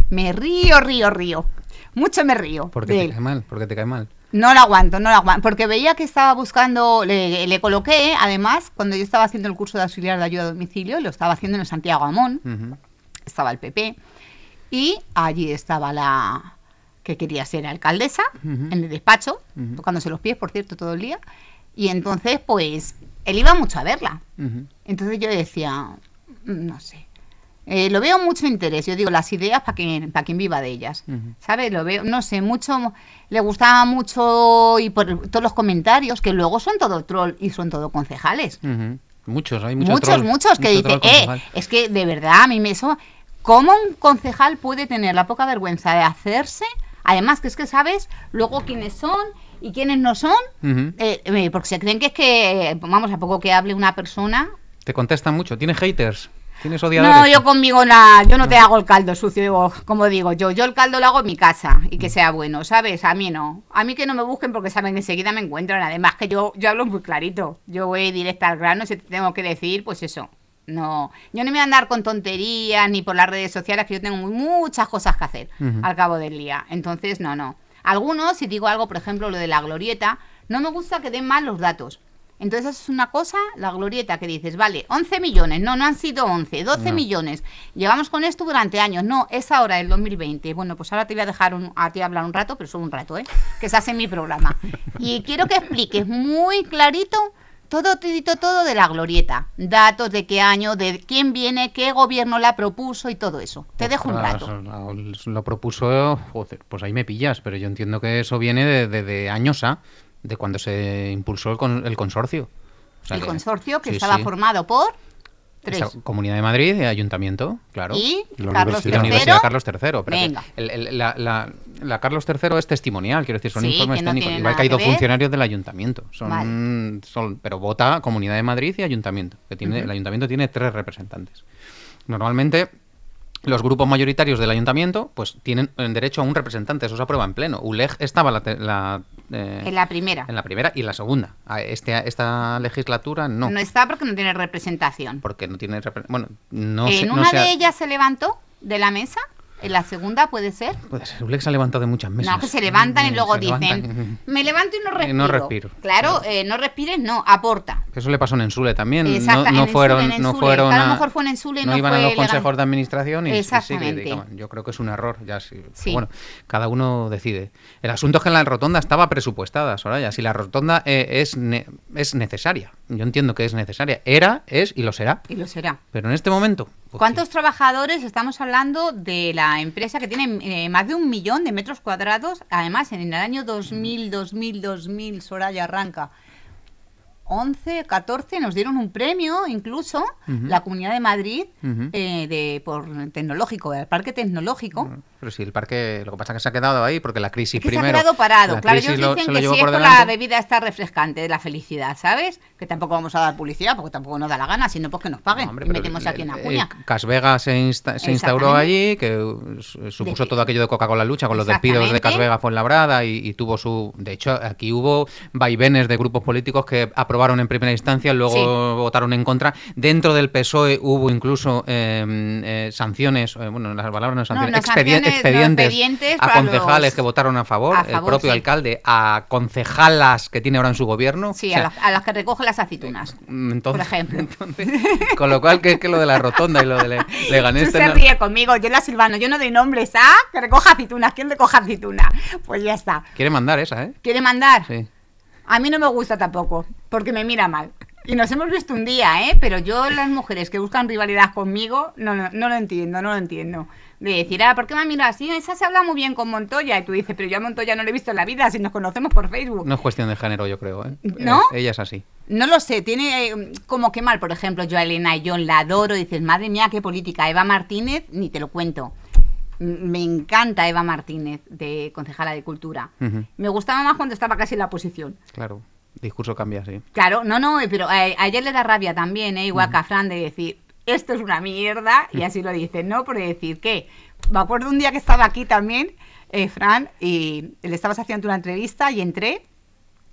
S3: me río, río, río. Mucho me río.
S4: porque te
S3: él.
S4: cae mal, porque te cae mal.
S3: No lo aguanto, no lo aguanto. Porque veía que estaba buscando, le, le coloqué, además, cuando yo estaba haciendo el curso de auxiliar de ayuda a domicilio, lo estaba haciendo en Santiago Amón, estaba el PP, y allí estaba la que quería ser alcaldesa, en el despacho,
S4: Ujú.
S3: tocándose los pies, por cierto, todo el día. Y entonces, pues, él iba mucho a verla. Entonces yo decía, "Mm, no sé. Eh, lo veo mucho interés, yo digo, las ideas para quien, para quien viva de ellas. ¿Sabes? Lo veo, no sé, mucho, le gustaba mucho y por todos los comentarios, que luego son todo troll y son todo concejales.
S4: Muchos, hay muchos
S3: Muchos,
S4: troll,
S3: muchos que
S4: mucho
S3: dicen, eh, es que de verdad a mí me eso, ¿cómo un concejal puede tener la poca vergüenza de hacerse? Además, que es que sabes luego quiénes son y quiénes no son, eh, eh, porque se creen que es que, vamos, a poco que hable una persona,
S4: Te contestan mucho. ¿Tienes haters? ¿Tienes odiadores?
S3: No, yo conmigo nada, yo no te hago el caldo sucio, como digo yo, yo el caldo lo hago en mi casa y que sea bueno, ¿sabes? A mí no, a mí que no me busquen porque saben que enseguida me encuentran, además que yo, yo hablo muy clarito, yo voy directa al grano, si te tengo que decir, pues eso, no, yo no me voy a andar con tonterías ni por las redes sociales, que yo tengo muchas cosas que hacer al cabo del día, entonces no, no. Algunos, si digo algo, por ejemplo, lo de la glorieta, no me gusta que den mal los datos. Entonces es una cosa, la glorieta que dices, vale, 11 millones, no, no han sido 11, 12
S4: No.
S3: millones. Llevamos con esto durante años, no, es ahora, el 2020. Bueno, pues ahora te voy a dejar un- a ti hablar un rato, pero solo un rato, ¿eh? Que se hace mi programa. Y quiero que expliques muy clarito todo, todo, todo de la glorieta. Datos de qué año, de quién viene, qué gobierno la propuso y todo eso. Te dejo un rato.
S4: Lo, lo propuso, joder, pues ahí me pillas, pero yo entiendo que eso viene de, de- de años A, de cuando se impulsó el, con- el consorcio. O sea
S3: El
S4: que-
S3: consorcio que
S4: sí,
S3: estaba
S4: sí.
S3: formado por tres.
S4: Esa Comunidad de Madrid Ayuntamiento, claro.
S3: Y Carlos
S4: Y la
S2: Universidad.
S3: III.
S4: Carlos III. pero
S3: Venga.
S4: el- el- la, la- la Carlos III es testimonial, quiero decir, son
S3: Sí,
S4: informes
S3: que no
S4: técnicos. Igual que hay dos funcionarios del ayuntamiento. Son,
S3: Vale.
S4: son- pero vota Comunidad de Madrid y Ayuntamiento. Que tiene, El ayuntamiento tiene tres representantes. Normalmente. Los grupos mayoritarios del ayuntamiento pues tienen derecho a un representante, eso se aprueba en pleno. ULEG estaba la, eh,
S3: En la primera.
S4: en la primera y en la segunda. Este, esta legislatura no,
S3: No. está porque no tiene representación.
S4: porque no tiene... Bueno, no
S3: en
S4: sé...
S3: una de ellas se levantó de la mesa, en la segunda puede ser.
S4: Puede ser, ULEG se ha levantado de muchas mesas.
S3: No, que se levantan y
S4: Mm,
S3: luego
S4: se
S3: dicen,
S4: levantan.
S3: me levanto y no
S4: Y
S3: respiro.
S4: no respiro.
S3: Claro, eh, no respires, no, aporta.
S4: Eso le pasó en Ensule también. No,
S3: Exacta,
S4: no
S3: en
S4: fueron,
S3: en
S4: no fueron
S3: a lo
S4: a-
S3: mejor fue en Ensule y
S4: no
S3: no
S4: iban a
S3: fue
S4: los
S3: legal.
S4: consejos de administración y, y sí
S3: Exactamente.
S4: Yo creo que es un error, ya sí.
S3: Sí.
S4: bueno, cada uno decide. El asunto es que la rotonda estaba presupuestada, Soraya. Si la rotonda eh, es, ne- es necesaria, yo entiendo que es necesaria. Era, es y lo será.
S3: Y lo será.
S4: Pero en este momento.
S3: ¿Cuántos trabajadores estamos hablando de la empresa que tiene eh, más de un millón de metros cuadrados? Además, en el año 2000, 2000, 2000, Soraya arranca. 11, 14 nos dieron un premio, incluso la Comunidad de Madrid, eh, de por tecnológico, el parque tecnológico.
S4: Pero si el parque, lo que pasa es que se ha quedado ahí porque la crisis
S3: Es que
S4: primero.
S3: se ha quedado parado.
S4: la
S3: Claro, ellos
S4: lo-
S3: dicen
S4: lo
S3: que si es
S4: por
S3: la bebida esta refrescante de la felicidad, ¿sabes? Que tampoco vamos a dar publicidad porque tampoco nos da la gana, sino pues que nos paguen
S4: No, hombre,
S3: y
S4: pero
S3: metemos
S4: el-
S3: aquí en la
S4: el-
S3: cuña.
S4: el Cas Vega se, insta- se instauró allí, que su- supuso
S3: De-
S4: todo aquello de Coca-Cola lucha con los despidos de
S3: Exactamente.
S4: Cas Vega Fuenlabrada y, y tuvo su... De hecho, aquí hubo vaivenes de grupos políticos que aprobaron en primera instancia, luego
S3: Sí.
S4: votaron en contra. Dentro del PSOE hubo incluso eh, eh, sanciones, eh, bueno, las palabras no sanciones,
S3: no, no,
S4: expedientes,
S3: expedientes
S4: a concejales
S3: los-
S4: que votaron a favor,
S3: a
S4: el propio
S3: sí.
S4: alcalde, a concejalas que tiene ahora en su gobierno.
S3: Sí,
S4: O sea,
S3: a, las, a las que recoge las aceitunas.
S4: Mm, Entonces,
S3: por ejemplo.
S4: entonces, con lo cual, que es que lo de la rotonda y lo de Le- Leganés...
S3: Tú se
S4: ten-
S3: ríe conmigo, yo la silvano, yo no doy nombres, ¿ah? Que recoja aceitunas, ¿quién recoja aceitunas? Pues ya está.
S4: Quiere mandar esa, ¿eh?
S3: ¿Quiere mandar?
S4: Sí.
S3: A mí no me gusta tampoco, porque me mira mal. Y nos hemos visto un día, ¿eh? Pero yo, las mujeres que buscan rivalidad conmigo, no, no, no lo entiendo, no lo entiendo. De decir, ah, ¿por qué me miras así? Esa se habla muy bien con Montoya. Y tú dices, pero yo a Montoya no le he visto en la vida, si nos conocemos por Facebook.
S4: No es cuestión de género, yo creo, ¿eh?
S3: ¿No?
S4: Eh, ella es así.
S3: No lo sé, tiene eh, como que mal, por ejemplo, yo a Elena y John la adoro, dices, madre mía, qué política. Eva Martínez, ni te lo cuento. Me encanta Eva Martínez, de concejala de Cultura. Me gustaba más cuando estaba casi en la oposición.
S4: Claro. Discurso cambia, sí.
S3: Claro, no, no, pero a, a ella le da rabia también, ¿eh? igual que a Fran, de decir, esto es una mierda, y así lo dice, ¿no? Por decir que, me acuerdo un día que estaba aquí también, eh, Fran, y le estabas haciendo una entrevista y entré,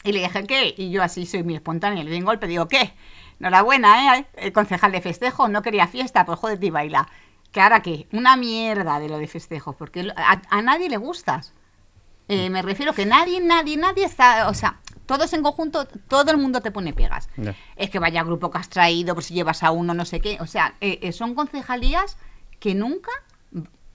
S3: y le dije, ¿qué? Y yo así soy muy espontánea, le doy un golpe, digo, ¿qué? Enhorabuena, ¿eh? El concejal de festejo no quería fiesta, pues joder, y baila. ¿Que ahora qué? Una mierda de lo de festejos, porque a nadie le gustas. Eh, me refiero que nadie, nadie, nadie está, o sea, todos en conjunto, todo el mundo te pone pegas. Es que vaya grupo que has traído, por si llevas a uno, no sé qué. O sea, eh, eh, son concejalías que nunca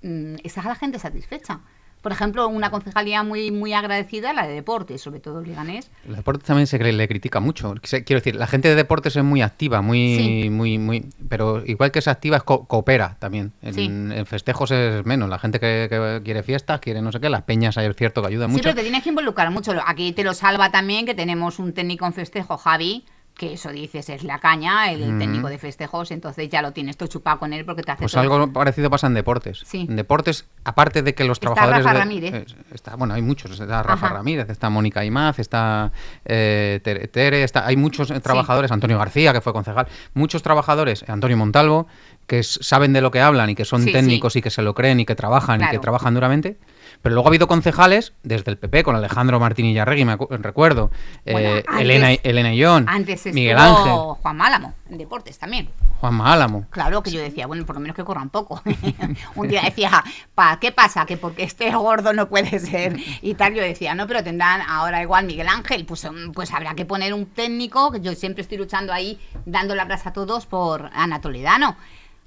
S3: mm, está la gente satisfecha. Por ejemplo, una concejalía muy, muy agradecida, la de deportes, sobre todo el liganés.
S4: El deporte también se le, le critica mucho. Quiero decir, la gente de deportes es muy activa, muy,
S3: Sí.
S4: muy, muy, pero igual que es activa, es co- coopera también. En,
S3: Sí.
S4: en festejos es menos. La gente que, que quiere fiestas, quiere no sé qué, las peñas hay cierto que ayudan
S3: Sí,
S4: mucho.
S3: pero te tienes que involucrar mucho. Aquí te lo salva también que tenemos un técnico en festejo, Javi, que eso dices es la caña, el
S4: Mm.
S3: técnico de festejos, entonces ya lo tienes todo chupado con él porque te hace
S4: Pues
S3: todo.
S4: algo parecido pasa en deportes.
S3: Sí.
S4: En deportes, aparte de que los
S3: Está
S4: trabajadores.
S3: Rafa
S4: de-
S3: Ramírez.
S4: está, bueno, hay muchos. Está Rafa
S3: Ajá.
S4: Ramírez, está Mónica Imaz, está eh, Tere, Tere, está, hay muchos eh, trabajadores, Antonio García, que fue concejal, muchos trabajadores, eh, Antonio Montalvo, que saben de lo que hablan y que son
S3: Sí,
S4: técnicos y que se lo creen y que trabajan y que trabajan duramente. Pero luego ha habido concejales, desde el PP, con Alejandro Martín Illarregui, me recuerdo, eh,
S3: Bueno, antes-
S4: Elena, Elena Illón,
S3: Antes
S4: Miguel Ángel,
S3: Juan Málamo, en deportes también.
S4: Juanma Álamo.
S3: Claro que yo decía, bueno, por lo menos que corran poco. un día decía, pa, ¿qué pasa? Que porque esté gordo no puede ser. Y tal, yo decía, no, pero tendrán ahora igual Miguel Ángel, pues, mm, pues habrá que poner un técnico, que yo siempre estoy luchando ahí, dando la brasa a todos por Ana Toledano.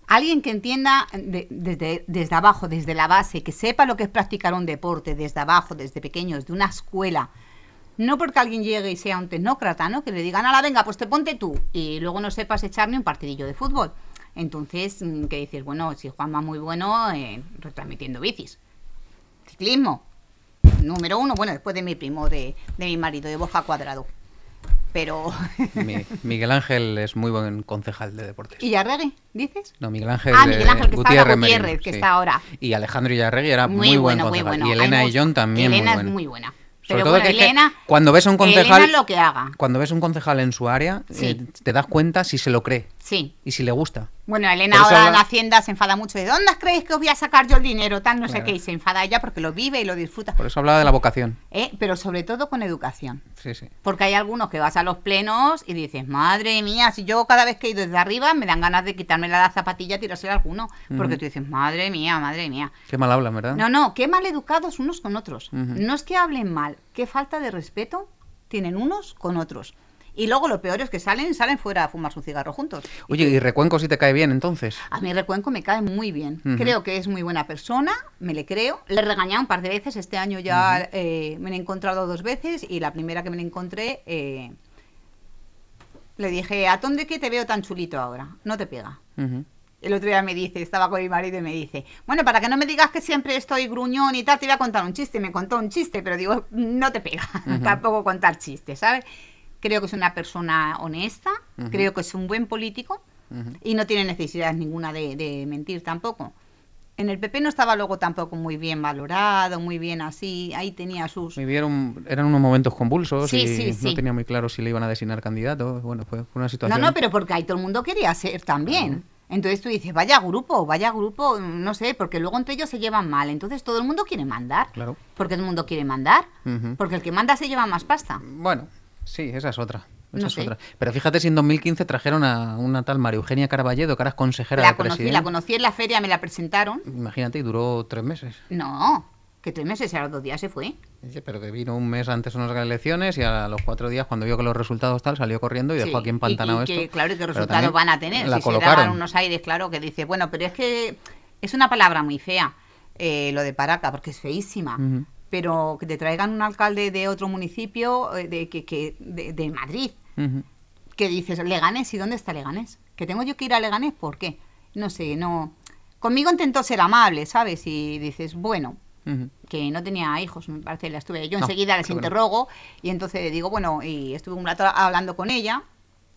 S3: Alguien que entienda de- desde, desde abajo, desde la base, que sepa lo que es practicar un deporte desde abajo, desde pequeños, de una escuela. No porque alguien llegue y sea un tecnócrata, ¿no? Que le digan, la venga, pues te ponte tú. Y luego no sepas echar ni un partidillo de fútbol. Entonces, mm, que dices, bueno, si Juanma muy bueno, eh, retransmitiendo bicis. Ciclismo. Número uno, bueno, después de mi primo, de, de mi marido, de Boja Cuadrado. Pero...
S4: Mi- Miguel Ángel es muy buen concejal de deportes.
S3: ¿Y Yarregui, dices?
S4: No, Miguel Ángel.
S3: Ah, Miguel Ángel, que está ahora,
S4: Merino,
S3: Gutiérrez, que está ahora.
S4: Y Alejandro Illarregui era muy,
S3: Muy,
S4: buen
S3: bueno, muy
S4: concejal.
S3: bueno.
S4: Y Elena
S3: mucho-
S4: Illón también
S3: Elena
S4: muy
S3: es muy buena.
S4: Sobre
S3: Pero
S4: todo
S3: bueno,
S4: que es que
S3: Elena...
S4: cuando ves a un concejal,
S3: Elena lo que haga.
S4: cuando ves a un concejal en su área,
S3: Sí.
S4: eh, te das cuenta si se lo cree
S3: Sí.
S4: y si le gusta.
S3: Bueno, Elena ahora
S4: habla-
S3: en Hacienda se enfada mucho. ¿De dónde creéis que os voy a sacar yo el dinero? Tal, no sé qué. Y se enfada ella porque lo vive y lo disfruta.
S4: Por eso hablaba de la vocación.
S3: ¿Eh? Pero sobre todo con educación.
S4: Sí, sí.
S3: Porque hay algunos que vas a los plenos y dices, madre mía, si yo cada vez que he ido desde arriba me dan ganas de quitarme la zapatilla y tirársela a alguno. Porque tú dices, madre mía, madre mía.
S4: Qué mal hablan, ¿verdad?
S3: No, no, qué mal educados unos con otros. No es que hablen mal, qué falta de respeto tienen unos con otros. Y luego lo peor es que salen, salen fuera a fumarse un cigarro juntos.
S4: Oye, ¿y Recuenco si te cae bien entonces?
S3: A mí Recuenco me cae muy bien.
S4: Ujú.
S3: Creo que es muy buena persona, me le creo. Le he regañado un par de veces. Este año ya eh, me lo he encontrado dos veces y la primera que me lo encontré eh, le dije, ¿a dónde que te veo tan chulito ahora? No te pega.
S4: Ujú.
S3: El otro día me dice, estaba con mi marido y me dice, bueno, para que no me digas que siempre estoy gruñón y tal, te voy a contar un chiste. Me contó un chiste, pero digo, no te pega tampoco contar chistes, ¿sabes? Creo que es una persona honesta, creo que es un buen político y no tiene necesidad ninguna de, de mentir tampoco. En el PP no estaba luego tampoco muy bien valorado, muy bien así, ahí tenía sus...
S4: Vivieron, eran unos momentos convulsos
S3: Sí,
S4: y
S3: sí,
S4: no tenía muy claro si le iban a designar candidato. Bueno, fue, fue una
S3: No,
S4: situación.
S3: no, pero porque ahí todo el mundo quería ser también. Entonces tú dices, vaya grupo, vaya grupo, no sé, porque luego entre ellos se llevan mal. Entonces todo el mundo quiere mandar.
S4: Claro.
S3: Porque todo el mundo quiere mandar. Porque el que manda se lleva más pasta.
S4: Bueno, sí, esa es otra. Esa
S3: No
S4: es
S3: sé.
S4: otra. Pero fíjate si en 2015 trajeron a una tal María Eugenia Caraballedo, que ahora es consejera
S3: La
S4: de
S3: conocí,
S4: presidente.
S3: la conocí en la feria, me la presentaron.
S4: Imagínate, y duró tres meses.
S3: No, que tres meses y a los dos días se fue.
S4: Dice, Pero que vino un mes antes de unas elecciones y a los cuatro días, cuando vio que los resultados tal, salió corriendo y
S3: Sí,
S4: dejó aquí empantanado
S3: y, y que,
S4: esto.
S3: Claro, y qué resultados van a tener.
S4: La
S3: si se
S4: colocaron.
S3: daban unos aires, claro, que dice, bueno, pero es que es una palabra muy fea, eh, lo de Paraca, porque es feísima.
S4: Ujú.
S3: Pero que te traigan un alcalde de otro municipio, eh, de, que, que, de, de Madrid, que dices, Leganés, ¿y dónde está Leganés? ¿Que tengo yo que ir a Leganés? ¿Por qué? No sé, no... Conmigo intentó ser amable, ¿sabes? Y dices, bueno, que no tenía hijos, me parece, la estuve. Yo
S4: No,
S3: enseguida les interrogo y entonces digo, bueno, y estuve un rato hablando con ella.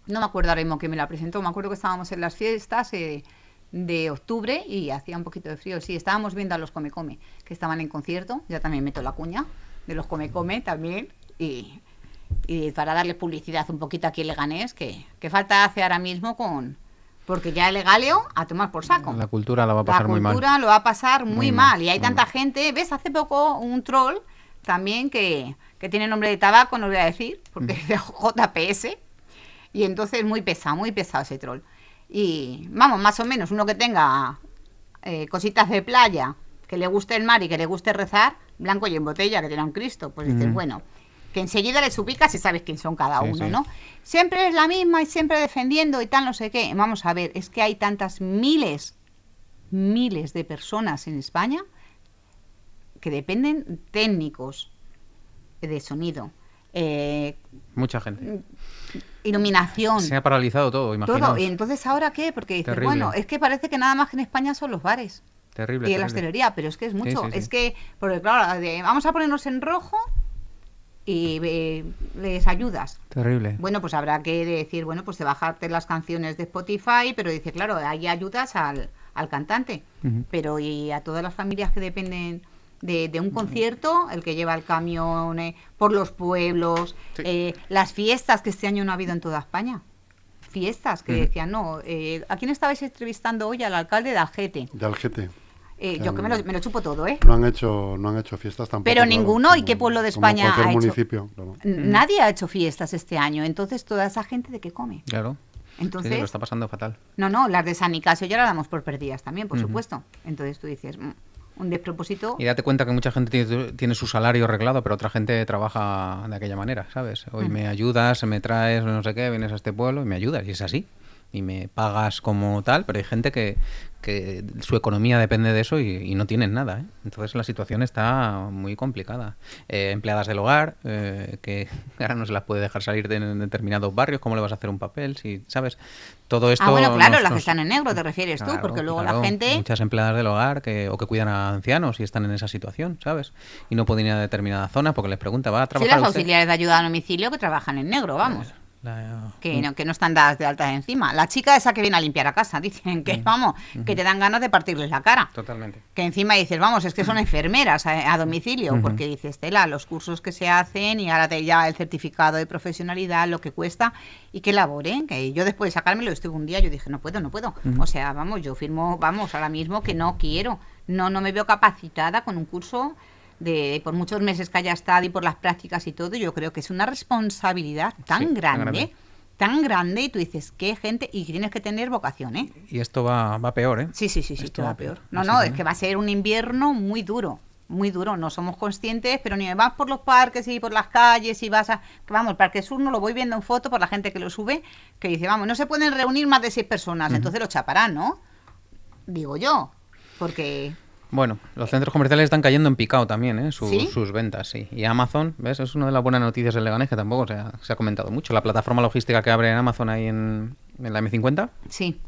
S3: No me acuerdo ahora mismo que me la presentó, me acuerdo que estábamos en las fiestas eh, de octubre y hacía un poquito de frío. Sí, estábamos viendo a los Come Come, que estaban en concierto. Ya también meto la cuña de los Come Come también. Y, y para darle publicidad un poquito aquí en Leganés, que, que falta hace ahora mismo con. Porque ya el Legaleo a tomar por saco
S4: La cultura la va a pasar
S3: la
S4: muy mal.
S3: cultura lo va a pasar muy,
S4: Muy
S3: mal.
S4: mal,
S3: Y hay tanta
S4: mal.
S3: gente, ¿ves? Hace poco un troll también que, que tiene nombre de tabaco, no lo voy a decir, porque es de JPS. Y entonces muy pesado, muy pesado ese troll. Y vamos, más o menos, uno que tenga eh, cositas de playa, que le guste el mar y que le guste rezar, blanco y en botella, que tiene un Cristo, pues dices, bueno, que enseguida les ubicas y sabes quién son cada
S4: Sí,
S3: uno,
S4: sí.
S3: ¿no? Siempre es la misma y siempre defendiendo y tal, no sé qué. Vamos a ver, es que hay tantas miles, miles de personas en España que dependen técnicos de sonido, eh,
S4: Mucha gente.
S3: Iluminación,
S4: Se ha paralizado todo, imaginaos.
S3: todo. Y entonces, ¿ahora qué? Porque dices,
S4: Terrible.
S3: bueno, es que parece que nada más que en España son los bares
S4: Terrible.
S3: y la
S4: terrible.
S3: hostelería, pero es que es mucho.
S4: sí, sí.
S3: Es que, porque claro, de- vamos a ponernos en rojo y eh, les ayudas.
S4: Terrible.
S3: Bueno, pues habrá que decir, bueno, pues de bajarte las canciones de Spotify, pero dice, claro, ahí ayudas al, al cantante. Pero y a todas las familias que dependen de, de un concierto, el que lleva el camión eh, por los pueblos,
S4: Sí.
S3: eh, las fiestas que este año no ha habido en toda España. Fiestas que decían, no, eh, ¿a quién estabais entrevistando hoy? Al alcalde de Algete.
S2: De Algete.
S3: Eh, yo que me lo, me lo chupo todo, ¿eh?
S2: No han hecho, no han hecho fiestas tampoco.
S3: Pero
S2: claro,
S3: ninguno, ¿y qué pueblo de España ha hecho?
S2: municipio, claro.
S3: N- Nadie ha hecho fiestas este año, entonces toda esa gente de qué come.
S4: Claro.
S3: Entonces,
S4: Sí, lo está pasando fatal.
S3: No, no, las de San Nicasio ya las damos por perdidas también, por supuesto. Entonces tú dices, mm, un despropósito.
S4: Y date cuenta que mucha gente tiene, su salario arreglado, pero otra gente trabaja de aquella manera, ¿sabes? Hoy me ayudas, me traes, no sé qué, vienes a este pueblo y me ayudas, y es así. Y me pagas como tal, pero hay gente que, que su economía depende de eso y, y no tienen nada. ¿eh? Entonces la situación está muy complicada. Eh, empleadas del hogar, eh, que ahora no se las puede dejar salir de en determinados barrios, ¿cómo le vas a hacer un papel? Si, ¿Sabes? Todo esto...
S3: ah, bueno, claro,
S4: nos-
S3: las que están en negro, te refieres tú,
S4: Claro,
S3: porque luego
S4: claro,
S3: la gente...
S4: Muchas empleadas del hogar que, o que cuidan a ancianos y están en esa situación, ¿sabes? Y no pueden ir a determinada zona porque les pregunta, ¿va a
S3: Sí,
S4: trabajar
S3: las
S4: usted?
S3: auxiliares de ayuda a domicilio que trabajan en negro, vamos.
S4: La-
S3: Que no, que no están dadas de alta encima. La chica esa que viene a limpiar a casa, dicen que, vamos, que te dan ganas de partirles la cara.
S4: Totalmente.
S3: Que encima dices, vamos, es que son enfermeras a, a domicilio, porque dices, Tela, los cursos que se hacen y ahora te ya el certificado de profesionalidad, lo que cuesta y que laboren. Que yo después de sacármelo, estuve un día, yo dije, no puedo, no puedo. O sea, vamos, yo firmo, vamos, ahora mismo que no quiero. No, no me veo capacitada con un curso de por muchos meses que haya estado y por las prácticas y todo, yo creo que es una responsabilidad tan
S4: Sí, tan
S3: grande, tan grande, y tú dices, qué gente, y tienes que tener vocación, ¿eh?
S4: Y esto va, va peor, ¿eh?
S3: Sí, sí, sí, sí,
S4: Esto
S3: va
S4: va
S3: peor.
S4: peor,
S3: No,
S4: así
S3: no, es que va a ser un invierno muy duro, muy duro. No somos conscientes, pero ni vas por los parques y por las calles y vas a... vamos, el Parque Sur no lo voy viendo en foto por la gente que lo sube, que dice, vamos, no se pueden reunir más de seis personas, entonces lo chaparán, ¿no? Digo yo, porque...
S4: Bueno, los centros comerciales están cayendo en picado también, ¿eh? Sus,
S3: ¿Sí?
S4: sus ventas, sí. Y Amazon, ¿ves? Es una de las buenas noticias del Leganés que tampoco se ha, se ha comentado mucho. La plataforma logística que abre en Amazon ahí en, en la M50,
S3: Sí,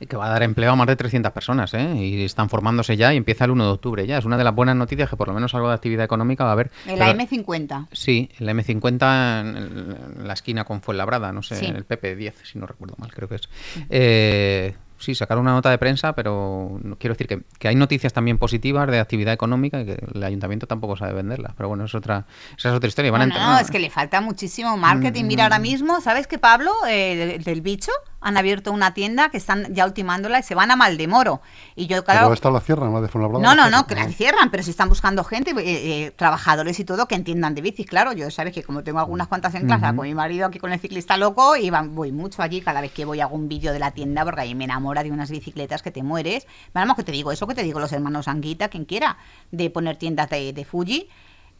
S4: y que va a dar empleo a más de 300 personas, ¿eh? Y están formándose ya y empieza el 1 de octubre ya. Es una de las buenas noticias que por lo menos algo de actividad económica va a haber.
S3: en la
S4: Pero-
S3: M50.
S4: Sí, el M50 en, el- en la esquina con Fuenlabrada, no sé,
S3: Sí.
S4: el PP10, si no recuerdo mal, creo que es. Eh, sí, sacaron una nota de prensa, pero no, quiero decir que, que hay noticias también positivas de actividad económica y que el ayuntamiento tampoco sabe venderlas. Pero bueno, es otra, esa es otra historia. Van a
S3: No, no,
S4: entrar-
S3: no, es que le falta muchísimo marketing. Mira, ahora mismo, ¿sabes que Pablo, eh, del, del bicho, han abierto una tienda que están ya ultimándola y se van a Maldemoro? Y yo, claro,
S2: Pero esta la cierran, la de Fuenlabrada.
S3: No, no, no, que la cierran, pero si están buscando gente, eh, eh, trabajadores y todo, que entiendan de bicis, claro. Yo sabes que como tengo algunas cuantas en casa,
S4: Ujú.
S3: con mi marido aquí con el ciclista loco, y van- voy mucho allí, cada vez que voy hago un vídeo de la tienda, porque ahí me enamora de unas bicicletas que te mueres. Vamos, que te digo eso, que te digo los hermanos Anguita, quien quiera, de poner tiendas de, de Fuji,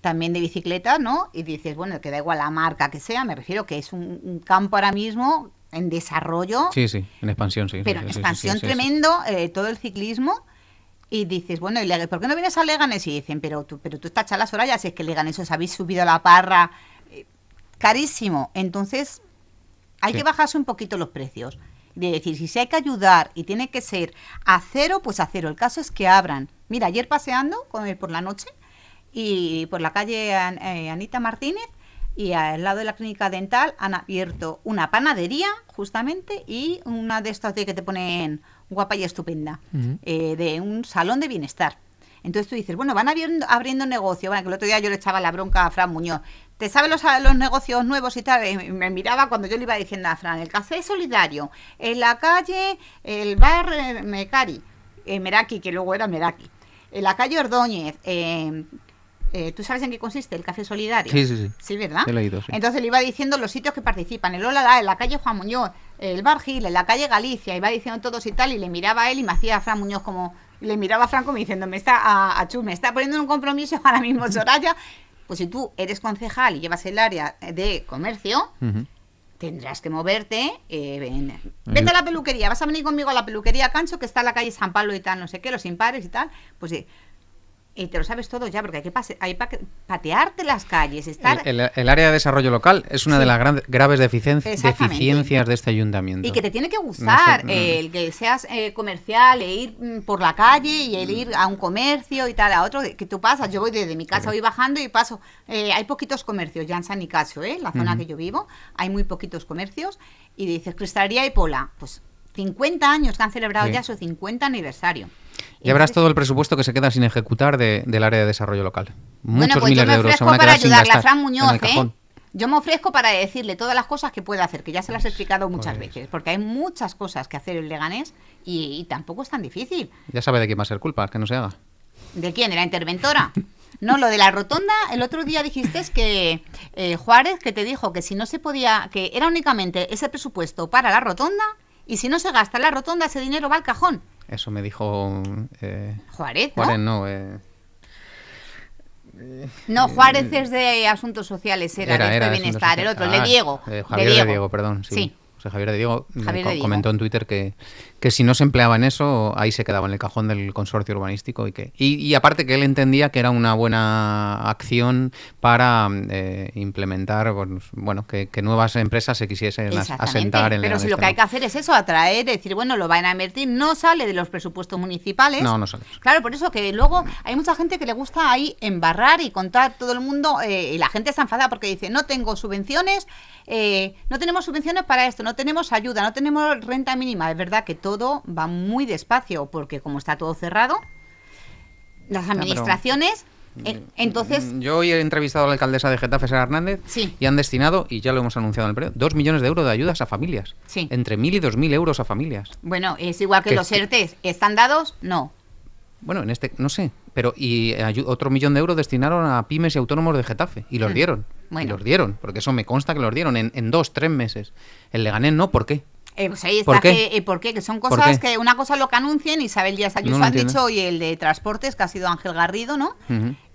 S3: también de bicicletas, ¿no? Y dices, bueno, que da igual la marca que sea, me refiero que es un, un campo ahora mismo en desarrollo
S4: Sí, sí, en expansión, sí.
S3: pero
S4: sí,
S3: en
S4: sí,
S3: expansión
S4: sí, sí.
S3: tremendo eh, todo el ciclismo y dices, bueno, ¿y ¿por qué no vienes a Leganés? Y dicen, pero tú, pero tú estás chalas horas ya, si es que Leganés os habéis subido a la parra eh, carísimo. Entonces, Hay que bajarse un poquito los precios. De decir, si se hay que ayudar y tiene que ser a cero, pues a cero. El caso es que abran. Mira, ayer paseando con él por la noche y por la calle An- eh, Anita Martínez y al lado de la clínica dental han abierto una panadería justamente y una de estas de que te ponen guapa y estupenda, eh, de un salón de bienestar. Entonces tú dices, bueno, van abriendo, abriendo negocio. Bueno, que el otro día yo le echaba la bronca a Fran Muñoz. ¿Te sabes los, los negocios nuevos y tal? Y me miraba cuando yo le iba diciendo a Fran, el café solidario, en la calle, el bar eh, Mecari, eh, Meraki, que luego era Meraki, en la calle Ordóñez, eh, eh, ¿tú sabes en qué consiste el café solidario?
S4: Sí, sí, sí.
S3: Sí, ¿verdad?
S4: He leído, sí.
S3: Entonces le iba diciendo los sitios que participan, el Olala, en la calle Juan Muñoz, el Bar Gil, en la calle Galicia, iba diciendo todos y tal, y le miraba a él y me hacía a Fran Muñoz como, le miraba a Fran como diciendo, me está, a, a me está poniendo en un compromiso ahora mismo Soraya, pues si tú eres concejal y llevas el área de comercio, tendrás que moverte. eh, ven- vete a la peluquería, vas a venir conmigo a la peluquería Cancho, que está en la calle San Pablo y tal, no sé qué, los impares y tal. Pues sí. Y te lo sabes todo ya, porque hay que pase- hay pa- patearte las calles, estar.
S4: El, el- el área de desarrollo local es una de las gran- graves deficiencias de este ayuntamiento.
S3: Y que te tiene que gustar
S4: No sé,
S3: el que seas eh, comercial e ir mm, por la calle y el ir a un comercio y tal, a otro, que tú pasas, yo voy desde mi casa, voy bajando y paso, eh, hay poquitos comercios ya en San Nicasio, ¿eh? la zona que yo vivo, hay muy poquitos comercios y dices, Cristalería y Pola, pues 50 años que han celebrado
S4: Sí.
S3: ya su 50 aniversario.
S4: Verás
S3: Entonces,
S4: todo el presupuesto que se queda sin ejecutar de- del área de desarrollo local. Muchos
S3: bueno, pues
S4: miles
S3: yo me
S4: de euros
S3: ofrezco
S4: van a
S3: para ayudarle a Fran
S4: en
S3: Muñoz, ¿eh? Yo me ofrezco para decirle todas las cosas que puede hacer, que ya se las he explicado muchas
S4: Pues-
S3: veces, porque hay muchas cosas que hacer el Leganés y, y tampoco es tan difícil.
S4: Ya sabe de quién va a ser culpa, que no se haga.
S3: ¿De quién? ¿De la interventora? No, lo de la rotonda, el otro día dijiste que eh, Juárez, que te dijo que si no se podía, que era únicamente ese presupuesto para la rotonda, y si no se gasta en la rotonda, ese dinero va al cajón.
S4: Eso me dijo eh,
S3: Juárez, ¿no?
S4: Juárez, no. eh,
S3: No, Juárez es de Asuntos Sociales, era, de esto de Bienestar. El otro, el de
S4: Ah,
S3: Diego.
S4: eh,
S3: de
S4: Javier de Diego, perdón. Sí.
S3: Sí.
S4: José Javier de Diego eh,
S3: de Diego.
S4: comentó en Twitter que, que si no se empleaba en eso, ahí se quedaba en el cajón del consorcio urbanístico y que y, y aparte que él entendía que era una buena acción para eh, implementar, pues, bueno, que, que nuevas empresas se quisiesen asentar en
S3: Pero si lo que hay que hacer es eso, atraer, decir, bueno, lo van a invertir, no sale de los presupuestos municipales.
S4: No, no sale.
S3: Claro, por eso que luego hay mucha gente que le gusta ahí embarrar y contar todo el mundo, eh, y la gente está enfadada porque dice, no tengo subvenciones, eh, no tenemos subvenciones para esto, no tenemos ayuda, no tenemos renta mínima. Es verdad que todo va muy despacio, porque como está todo cerrado, las administraciones, eh, entonces...
S4: Mm, Yo hoy he entrevistado a la alcaldesa de Getafe, Sara Hernández,
S3: Sí.
S4: y han destinado, y ya lo hemos anunciado en el periodo, dos millones de euros de ayudas a familias.
S3: Sí.
S4: Entre mil y dos mil euros a familias.
S3: Bueno, es igual que
S4: Que-
S3: los ERTES. ¿Están dados? No.
S4: Bueno, en este, no sé, pero y otro millón de euros destinaron a pymes y autónomos de Getafe, y los
S3: Mm.
S4: dieron.
S3: Bueno.
S4: Y los dieron, porque eso me consta que los dieron en, en dos, tres meses. El Leganés no, ¿por qué?
S3: Eh, pues ahí está
S4: ¿Por qué?
S3: que, eh, ¿por qué? Que son
S4: ¿Por
S3: cosas que una cosa lo que anuncien, Isabel Díaz Ayuso
S4: No lo
S3: ha
S4: entiendo.
S3: dicho y el de transportes, que ha sido Ángel Garrido, ¿no?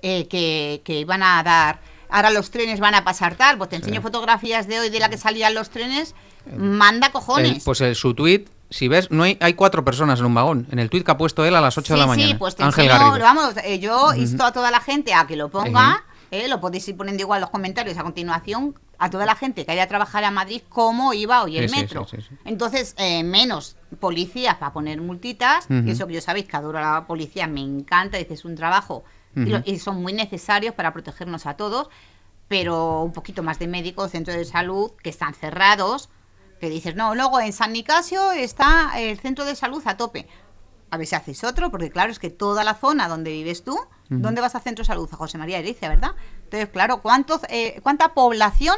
S3: Eh, que, que iban a dar, ahora los trenes van a pasar tal, pues te enseño fotografías de hoy de la que salían los trenes, manda cojones.
S4: El- pues el- su tuit, si ves, no hay, hay cuatro personas en un vagón. En el tuit que ha puesto él a las 8 de la mañana.
S3: Sí, pues te
S4: Ángel
S3: enseño,
S4: Garrido.
S3: vamos, eh, yo insto a toda la gente a que lo ponga. Eh, lo podéis ir poniendo igual en los comentarios a continuación, a toda la gente que haya a trabajar a Madrid, cómo iba hoy el
S4: Sí,
S3: metro.
S4: sí, sí, sí.
S3: Entonces, eh, menos policías para poner multitas, eso que yo sabéis que adoro a la policía, me encanta, dice, es un trabajo, y, lo-
S4: Ujú.
S3: y son muy necesarios para protegernos a todos, pero un poquito más de médicos, centros de salud, que están cerrados, que dices, no, luego en San Nicasio está el centro de salud a tope. A ver si haces otro, porque claro, es que toda la zona donde vives tú, ¿dónde vas a centro de salud? A José María Ericia, ¿verdad? Entonces, claro, ¿cuántos, eh, ¿cuánta población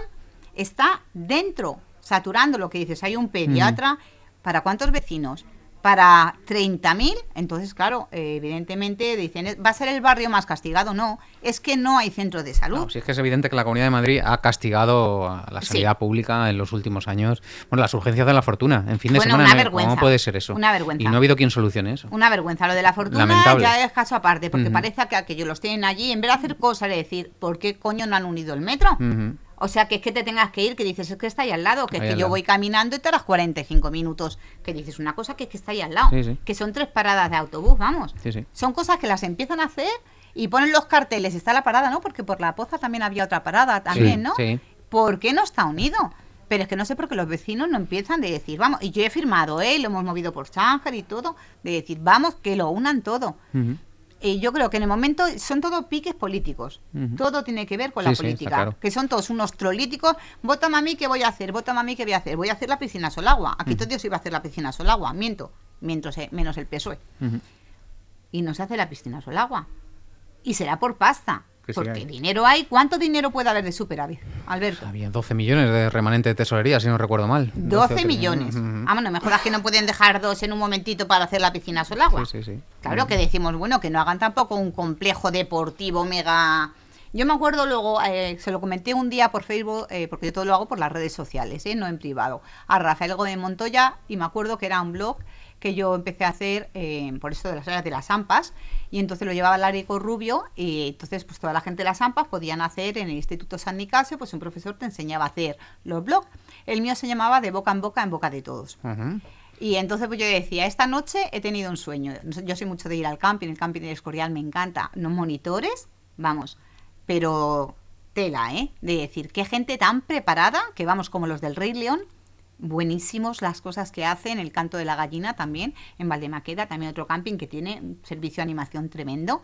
S3: está dentro, saturando lo que dices? Hay un pediatra, ¿para cuántos vecinos? Para 30.000, entonces, claro, eh, evidentemente dicen, ¿va a ser el barrio más castigado? No, es que no hay centro de salud.
S4: No, si es que es evidente que la Comunidad de Madrid ha castigado a la
S3: Sí.
S4: sanidad pública en los últimos años. Bueno, las urgencias de la fortuna. En fin de
S3: Bueno,
S4: semana,
S3: una vergüenza.
S4: ¿cómo puede ser eso?
S3: Una vergüenza.
S4: Y no ha habido quien solucione eso.
S3: Una vergüenza. Lo de la fortuna
S4: Lamentable.
S3: ya es caso aparte, porque parece que aquellos los tienen allí, en vez de hacer cosas, de decir, ¿por qué coño no han unido el metro?
S4: Ujú.
S3: O sea, que es que te tengas que ir, que dices, es que está ahí al lado, que es que yo
S4: lado.
S3: voy caminando y te harás 45 minutos. Que dices una cosa que es que está ahí al lado.
S4: Sí, sí.
S3: Que son tres paradas de autobús, vamos.
S4: Sí.
S3: Son cosas que las empiezan a hacer y ponen los carteles, está la parada, ¿no? Porque por la poza también había otra parada también, ¿no?
S4: sí.
S3: ¿Por qué no está unido? Pero es que no sé por qué los vecinos no empiezan de decir, vamos, y yo he firmado, ¿eh? lo hemos movido por Sánger y todo, de decir, vamos, que lo unan todo. Y yo creo que en el momento son todos piques políticos. Todo tiene que ver con
S4: Sí,
S3: la política.
S4: claro.
S3: Que son todos unos trolíticos. Vótame a mí, ¿qué voy a hacer? Vótame a mí, ¿qué voy a hacer? Voy a hacer la piscina Solagua. Aquí todo Dios iba a hacer la piscina Solagua. Miento. Mientras, eh, menos el PSOE.
S4: Ujú.
S3: Y no se hace la piscina Solagua. Y será por pasta.
S4: Que sí
S3: porque
S4: hay.
S3: dinero hay. ¿Cuánto dinero puede haber de superávit, Alberto?
S4: Había 12 millones de remanente de tesorería, si no recuerdo mal.
S3: 12
S4: 13.
S3: millones.
S4: Ujú.
S3: Ah, bueno, mejor es que no pueden dejar dos en un momentito para hacer la piscina Solagua.
S4: Sí, sí, sí.
S3: Claro que decimos, bueno, que no hagan tampoco un complejo deportivo mega... Yo me acuerdo luego, eh, se lo comenté un día por Facebook, eh, porque yo todo lo hago por las redes sociales, eh, no en privado, a Rafael Gómez Montoya, y me acuerdo que era un blog que yo empecé a hacer eh, por esto de las áreas de las AMPAs, y entonces lo llevaba Larico Rubio, y entonces pues toda la gente de las AMPAs podían hacer en el Instituto San Nicasio, pues un profesor te enseñaba a hacer los blogs. El mío se llamaba De boca en boca, en boca de todos. Y entonces pues yo decía, esta noche he tenido un sueño. Yo soy mucho de ir al camping, el camping del Escorial me encanta. No monitores, vamos, pero tela, ¿eh? De decir, qué gente tan preparada, que vamos como los del Rey León, buenísimos las cosas que hacen, el canto de la gallina también, en Valdemaqueda, también otro camping que tiene un servicio de animación tremendo.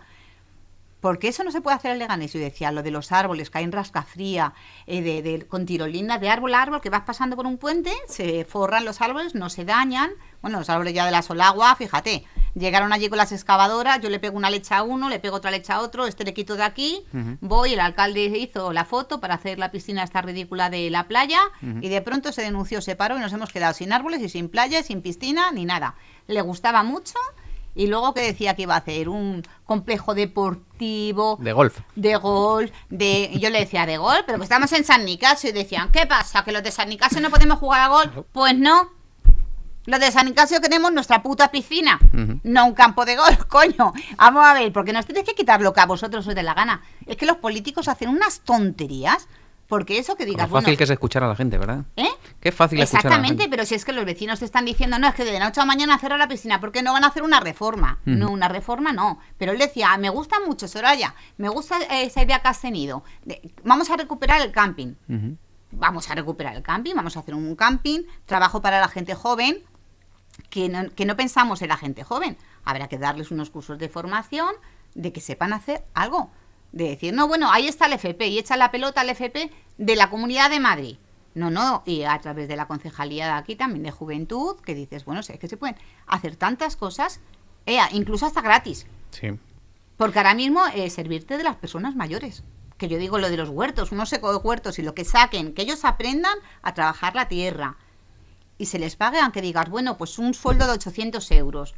S3: Porque eso no se puede hacer en Leganés. Yo decía, lo de los árboles, que hay en rascafría, eh, de, de- con tirolinas de árbol a árbol, que vas pasando por un puente, se forran los árboles, no se dañan. Bueno, los árboles ya de la Solagua, fíjate, llegaron allí con las excavadoras, yo le pego una leche a uno, le pego otra leche a otro, este le quito de aquí,
S4: Ujú.
S3: voy, el alcalde hizo la foto para hacer la piscina esta ridícula de la playa, y de pronto se denunció, se paró y nos hemos quedado sin árboles y sin playa, y sin piscina, ni nada. Le gustaba mucho. Y luego que decía que iba a hacer un complejo deportivo,
S4: De golf.
S3: de golf, de yo le decía de golf, pero que estamos en San Nicasio y decían, ¿qué pasa? ¿Que los de San Nicasio no podemos jugar a golf? Pues no. Los de San Nicasio queremos nuestra puta piscina, no un campo de golf, coño. Vamos a ver, porque nos tenéis que quitar lo que a vosotros os dé la gana. Es que los políticos hacen unas tonterías, porque eso que
S4: Lo
S3: digas,
S4: fácil
S3: bueno,
S4: que es escuchar a la gente, ¿verdad?
S3: ¿eh?
S4: Qué fácil es escuchar a la
S3: pero si es que los vecinos te están diciendo, no, es que de noche a mañana cerrar la piscina, porque no van a hacer una reforma. No, una reforma no. Pero él decía, "Ah, me gusta mucho, Soraya, me gusta eh, esa idea que has tenido. vamos a recuperar el camping. Vamos a recuperar el camping, vamos a hacer un camping, trabajo para la gente joven, que no, que no pensamos en la gente joven. Habrá que darles unos cursos de formación de que sepan hacer algo. De decir, no, bueno, ahí está el FP y echa la pelota al FP de la Comunidad de Madrid. No, no, y a través de la concejalía de aquí también de juventud, que dices, bueno, sé que se pueden hacer tantas cosas, eh, incluso hasta gratis.
S4: Sí.
S3: Porque ahora mismo eh, servirte de las personas mayores. Que yo digo lo de los huertos, unos seco huertos y lo que saquen, que ellos aprendan a trabajar la tierra. Y se les pague, aunque digas, bueno, pues un sueldo de 800 euros.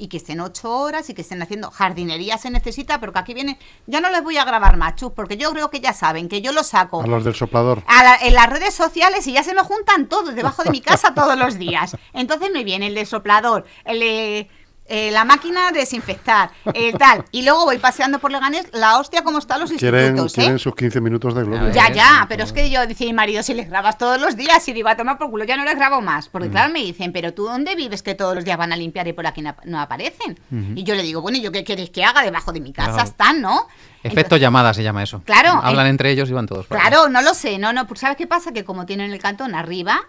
S3: Y que estén ocho horas y que estén haciendo jardinería se necesita, pero que aquí vienen. Ya no les voy a grabar machos, porque yo creo que ya saben que yo lo saco
S2: A los del soplador.
S3: a la- en las redes sociales y ya se me juntan todos debajo de mi casa todos los días. Entonces me viene el de soplador, el de eh, la máquina de desinfectar, el tal. Y luego voy paseando por Leganés, la hostia como están los
S2: Quieren,
S3: institutos,
S2: quieren
S3: ¿eh?
S2: sus 15 minutos de gloria.
S3: Ya,
S4: ¿eh?
S3: ya, pero es que yo decía mi marido, si les grabas todos los días, y digo, a tomar por culo, ya no les grabo más.
S4: Mm.
S3: Porque claro, me dicen, pero tú dónde vives que todos los días van a limpiar y por aquí no, no aparecen. Y yo le digo, bueno, ¿y yo qué queréis que haga? Debajo de mi casa
S4: Claro.
S3: están, ¿no?
S4: Efecto
S3: Entonces-
S4: llamada se llama eso.
S3: Claro,
S4: Hablan
S3: en-
S4: entre ellos y van todos. para
S3: Claro, no lo sé, no, no, pues ¿sabes qué pasa? Que como tienen el cantón arriba.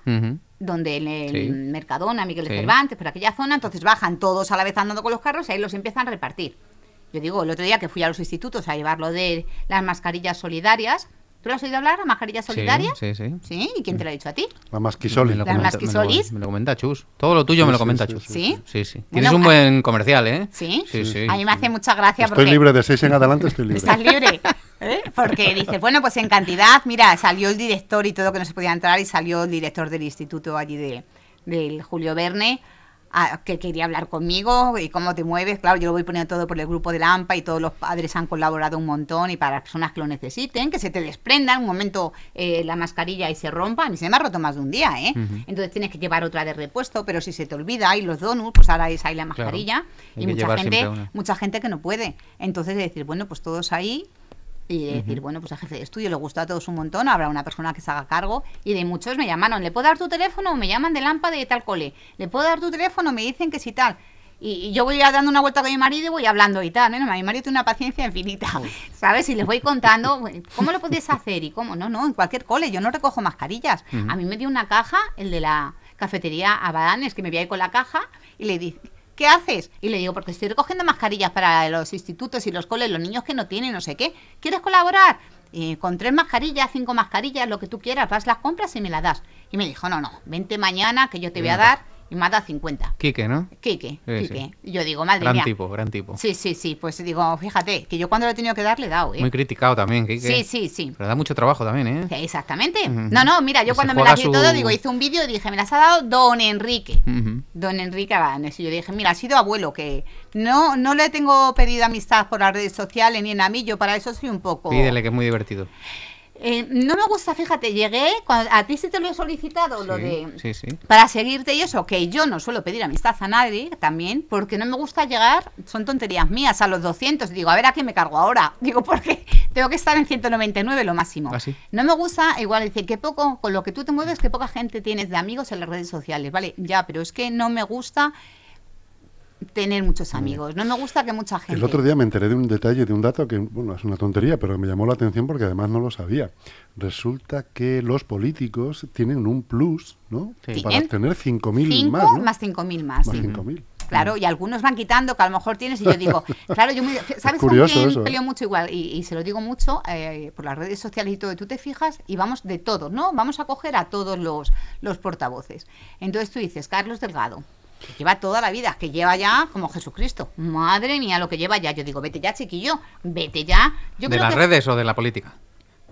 S3: Donde en el
S4: Sí.
S3: Mercadona, Miguel
S4: Sí.
S3: Cervantes, por aquella zona, entonces bajan todos a la vez andando con los carros y ahí los empiezan a repartir. Yo digo, el otro día que fui a los institutos a llevar lo de las mascarillas solidarias, ¿tú lo has oído hablar, mascarillas
S4: Sí,
S3: solidarias?
S4: Sí, sí.
S3: Sí, ¿y quién te lo ha dicho a ti?
S2: La masquisoli.
S4: Comenta-
S3: masquisolis.
S4: Me lo, me lo comenta Chus. Todo lo tuyo
S2: Sí,
S4: me lo comenta
S2: sí,
S4: Chus.
S2: sí,
S3: ¿Sí?
S4: Sí.
S3: Bueno,
S4: Tienes un
S3: a-
S4: buen comercial, ¿eh?
S3: ¿Sí?
S4: Sí, sí.
S3: A mí me hace mucha gracia
S2: Estoy
S3: porque...
S2: libre de 6 en adelante, estoy libre.
S3: Estás libre. ¿eh? Porque dices, bueno, pues en cantidad, mira, salió el director y todo que no se podía entrar y salió el director del instituto allí de, del Julio Verne a- que quería hablar conmigo y cómo te mueves. Claro, yo lo voy poniendo todo por el grupo de la AMPA y todos los padres han colaborado un montón y para las personas que lo necesiten, que se te desprendan un momento eh, la mascarilla y se rompa. A mí se me ha roto más de un día, ¿eh? Entonces tienes que llevar otra de repuesto, pero si se te olvida y los donuts, pues ahora es ahí la mascarilla y mucha gente, mucha gente que no puede. Entonces de decir, bueno, pues todos ahí y de decir, bueno, pues al jefe de estudio le gusta a todos un montón, habrá una persona que se haga cargo y de muchos me llamaron, ¿le puedo dar tu teléfono? Me llaman de Lampa de tal cole, ¿le puedo dar tu teléfono? Me dicen que sí tal. Y, y yo voy dando una vuelta con mi marido y voy hablando y tal. ¿no? Mi marido tiene una paciencia infinita, ¿sabes? Y les voy contando cómo lo podéis hacer y cómo. No, no, en cualquier cole yo no recojo mascarillas. A mí me dio una caja, el de la cafetería Abadanes, que me voy a ir con la caja y le dice. ¿Qué haces? Y le digo, porque estoy recogiendo mascarillas para los institutos y los coles, los niños que no tienen, no sé qué. ¿Quieres colaborar? Eh, con tres mascarillas, cinco mascarillas, lo que tú quieras, vas las compras y me las das. Y me dijo, no, no, vente mañana que yo te voy a dar y dado 50.
S4: Quique, ¿no?
S3: Quique,
S4: Sí,
S3: Quique.
S4: sí.
S3: Yo digo, madre
S4: Gran
S3: mía.
S4: tipo, gran tipo.
S3: Sí, sí, sí. Pues digo, fíjate, que yo cuando le he tenido que dar le he dado, ¿eh?
S4: Muy criticado también, Quique.
S3: Sí, sí, sí.
S4: Pero da mucho trabajo también, ¿eh?
S3: Sí, Exactamente. No, no, mira, yo cuando me las di
S4: su-
S3: todo, digo, hice un vídeo y dije, me las ha dado don Enrique.
S4: Ujú.
S3: Don Enrique Abanes. Y yo dije, mira, ha sido abuelo, que no, no le tengo pedido amistad por las redes sociales ni en a mí, yo para eso soy un poco...
S4: Pídele que es muy divertido.
S3: Eh, no me gusta, fíjate, llegué, cuando, a ti sí te lo he solicitado, lo de...
S4: Sí, sí.
S3: Para seguirte y eso, que yo no suelo pedir amistad a nadie también, porque no me gusta llegar, son tonterías mías, a los 200. Digo, a ver a qué me cargo ahora. Digo, porque tengo que estar en 199 lo máximo.
S4: ¿Ah, sí?
S3: No me gusta, igual decir, que poco, con lo que tú te mueves, que poca gente tienes de amigos en las redes sociales, ¿vale? Ya, pero es que no me gusta tener muchos amigos. No me gusta que mucha gente...
S2: El otro día me enteré de un detalle, de un dato que, bueno, es una tontería, pero me llamó la atención porque además no lo sabía. Resulta que los políticos tienen un plus, ¿no?
S4: Sí.
S2: Para
S3: ¿Tienen?
S2: tener 5.000
S3: Cinco
S2: más, ¿no?
S3: más 5.000 más.
S2: Más
S3: sí.
S2: 5.000.
S3: Claro, y algunos van quitando que a lo mejor tienes y yo digo, claro, yo me, ¿sabes con quién
S2: eso, ¿eh?
S3: peleo mucho igual? Y, y se lo digo mucho eh, por las redes sociales y todo, y tú te fijas y vamos de todos, ¿no? Vamos a coger a todos los, los portavoces. Entonces tú dices, Carlos Delgado, que lleva toda la vida, que lleva ya como Jesucristo. Madre mía, lo que lleva ya. Yo digo, vete ya, chiquillo, vete ya. Yo
S4: ¿De
S3: creo
S4: las
S3: que-
S4: redes o de la política?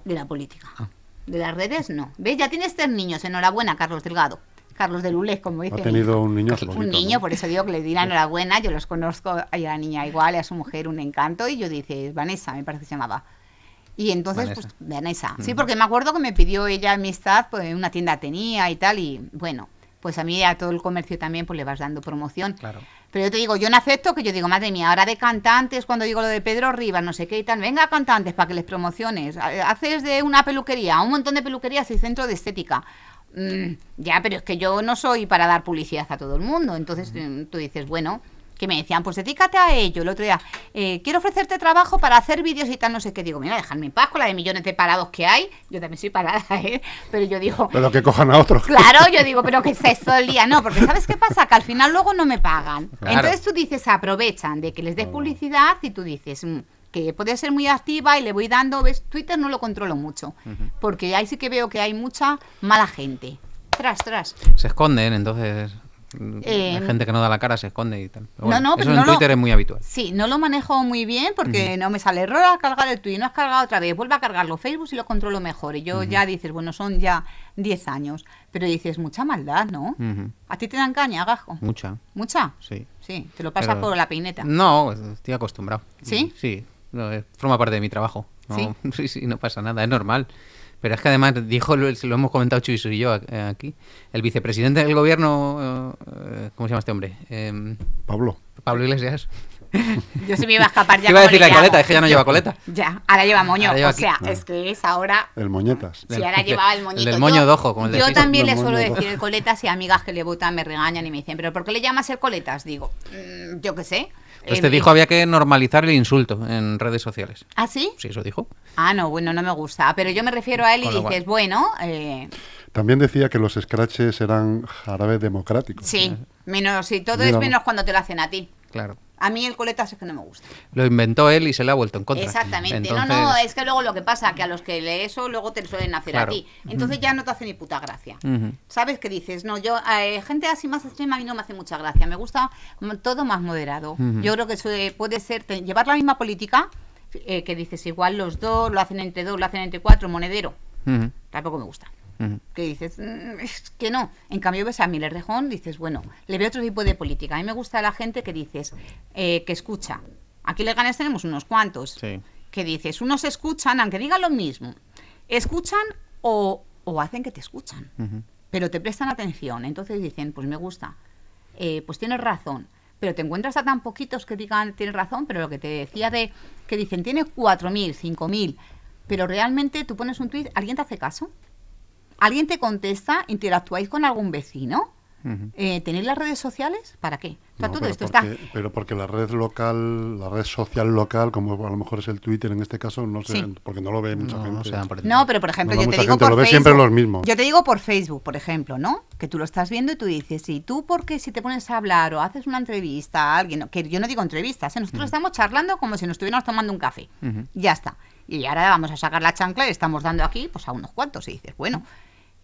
S3: De la política.
S4: Ah.
S3: De las redes, no. ¿Ves? Ya tienes tres niños. Enhorabuena, Carlos Delgado. Carlos de Lulés, como dice.
S2: Ha tenido un niño
S3: Un
S2: bonito,
S3: niño,
S2: ¿no?
S3: por eso digo que le di la enhorabuena. Yo los conozco a la niña igual, y a su mujer un encanto. Y yo dice, Vanessa, me parece que se llamaba. Y entonces,
S4: Vanessa.
S3: pues, Vanessa. Sí, porque me acuerdo que me pidió ella amistad, pues una tienda tenía y tal. Y bueno, pues a mí a todo el comercio también, pues le vas dando promoción.
S4: Claro.
S3: Pero yo te digo, yo no acepto que yo digo, madre mía, ahora de cantantes, cuando digo lo de Pedro Rivas, no sé qué y tal, venga cantantes para que les promociones. Ha- Haces de una peluquería, un montón de peluquerías y centro de estética. Mm, ya, pero es que yo no soy para dar publicidad a todo el mundo. Entonces mm, tú dices, bueno, que me decían, pues dedícate a ello. El otro día, eh, quiero ofrecerte trabajo para hacer vídeos y tal, no sé qué. Digo, mira, dejadme en paz con la de millones de parados que hay. Yo también soy parada, ¿eh? Pero yo digo,
S2: Pero que cojan a otros.
S3: Claro, yo digo, pero que se todo el día. No, porque ¿sabes qué pasa? Que al final luego no me pagan.
S4: Claro.
S3: Entonces tú dices, aprovechan de que les des publicidad y tú dices mm, que puede ser muy activa y le voy dando. ¿Ves? Twitter no lo controlo mucho. Porque ahí sí que veo que hay mucha mala gente. Tras, tras.
S4: Se esconden, entonces.
S3: Eh,
S4: hay gente que no da la cara, se esconde y tal. Pero
S3: no,
S4: bueno,
S3: no,
S4: eso
S3: pero
S4: en
S3: no lo-
S4: Twitter es muy habitual.
S3: Sí, no lo manejo muy bien porque no me sale error al cargar el tweet, no has cargado otra vez, vuelve a cargarlo Facebook y lo controlo mejor. Y yo ya dices, bueno, son ya 10 años, pero dices, mucha maldad, ¿no?
S4: Ujú.
S3: ¿A ti te dan caña, gajo?
S4: Mucha,
S3: ¿Mucha?
S4: sí.
S3: Sí, te lo pasas
S4: Pero-
S3: por la peineta.
S4: No, estoy acostumbrado.
S3: ¿Sí?
S4: Sí, no, forma parte de mi trabajo. No,
S3: ¿Sí?
S4: ¿Sí? sí, no pasa nada, es normal. Pero es que además dijo, lo, lo hemos comentado Chuy y yo eh, aquí, el vicepresidente del gobierno, eh, ¿cómo se llama este hombre? Em,
S2: Pablo.
S4: Pablo Iglesias.
S3: Yo se me iba a escapar ya.
S4: Iba a
S3: ¿cómo
S4: decir la coleta, es que ya no lleva coleta.
S3: Ya, ahora lleva moño.
S4: Ahora lleva
S3: o sea, es que es ahora.
S2: El Moñetas.
S3: Si ahora llevaba el moñito.
S4: El del moño
S3: Yo-
S4: de ojo, como el
S3: Yo también le
S2: El
S3: suelo decir el coletas y amigas que le votan me regañan y me dicen, ¿pero por qué le llamas el coletas? Digo, "Mm, yo qué sé.
S4: Pues te dijo había que normalizar el insulto en redes sociales.
S3: ¿Ah, sí?
S4: Sí, eso dijo.
S3: Ah, no, bueno, no me gusta. Pero yo me refiero a él y dices,
S4: cual.
S3: bueno, eh,
S2: También decía que los scratches eran jarabes democráticos.
S3: sí, menos si todo
S2: Mira.
S3: es menos cuando te lo hacen a ti.
S4: Claro.
S3: A mí el coletas es que no me gusta.
S4: Lo inventó él y se le ha vuelto en contra.
S3: Exactamente.
S4: Entonces,
S3: No, no, es que luego lo que pasa que a los que lee eso luego te lo suelen hacer
S4: Claro.
S3: a ti. Entonces ya no te hace ni puta gracia. ¿Sabes qué dices? No, yo, eh, gente así más extrema a mí no me hace mucha gracia. Me gusta todo más moderado. Yo creo que eso eh, puede ser, te- llevar la misma política, eh, que dices igual los dos, lo hacen entre dos, lo hacen entre cuatro, monedero. Tampoco me gusta. Que dices, "Mm, es que no. En cambio, ves a Miller Rejón, dices, bueno, le veo otro tipo de política. A mí me gusta la gente que dices, eh, que escucha. Aquí le ganas tenemos unos cuantos.
S4: Sí.
S3: Que dices, unos escuchan, aunque digan lo mismo. Escuchan o, o hacen que te escuchan pero te prestan atención. Entonces dicen, pues me gusta, Eh, pues tienes razón. Pero te encuentras a tan poquitos que digan, tienes razón, pero lo que te decía de que dicen, tienes 4.000, 5.000, pero realmente tú pones un tweet, ¿alguien te hace caso? ¿Alguien te contesta? ¿Interactuáis con algún vecino? Eh, ¿Tenéis las redes sociales? ¿Para qué? O sea,
S2: No,
S3: todo
S2: pero
S3: esto
S2: porque,
S3: está...
S2: pero porque la red local, la red social local, como a lo mejor es el Twitter en este caso, no sé,
S3: Sí.
S2: porque no lo ve mucha
S4: No, no
S2: gente.
S3: No, pero por ejemplo,
S2: No,
S3: yo te digo
S2: gente
S3: por
S2: lo ve
S3: Facebook.
S2: siempre los mismos.
S3: Yo te digo por Facebook, por ejemplo, ¿no? Que tú lo estás viendo y tú dices, ¿y tú por qué si te pones a hablar o haces una entrevista a alguien? Que yo no digo entrevistas, ¿eh? nosotros estamos charlando como si nos estuviéramos tomando un café. Ya está. Y ahora vamos a sacar la chancla y estamos dando aquí pues a unos cuantos. Y dices, bueno,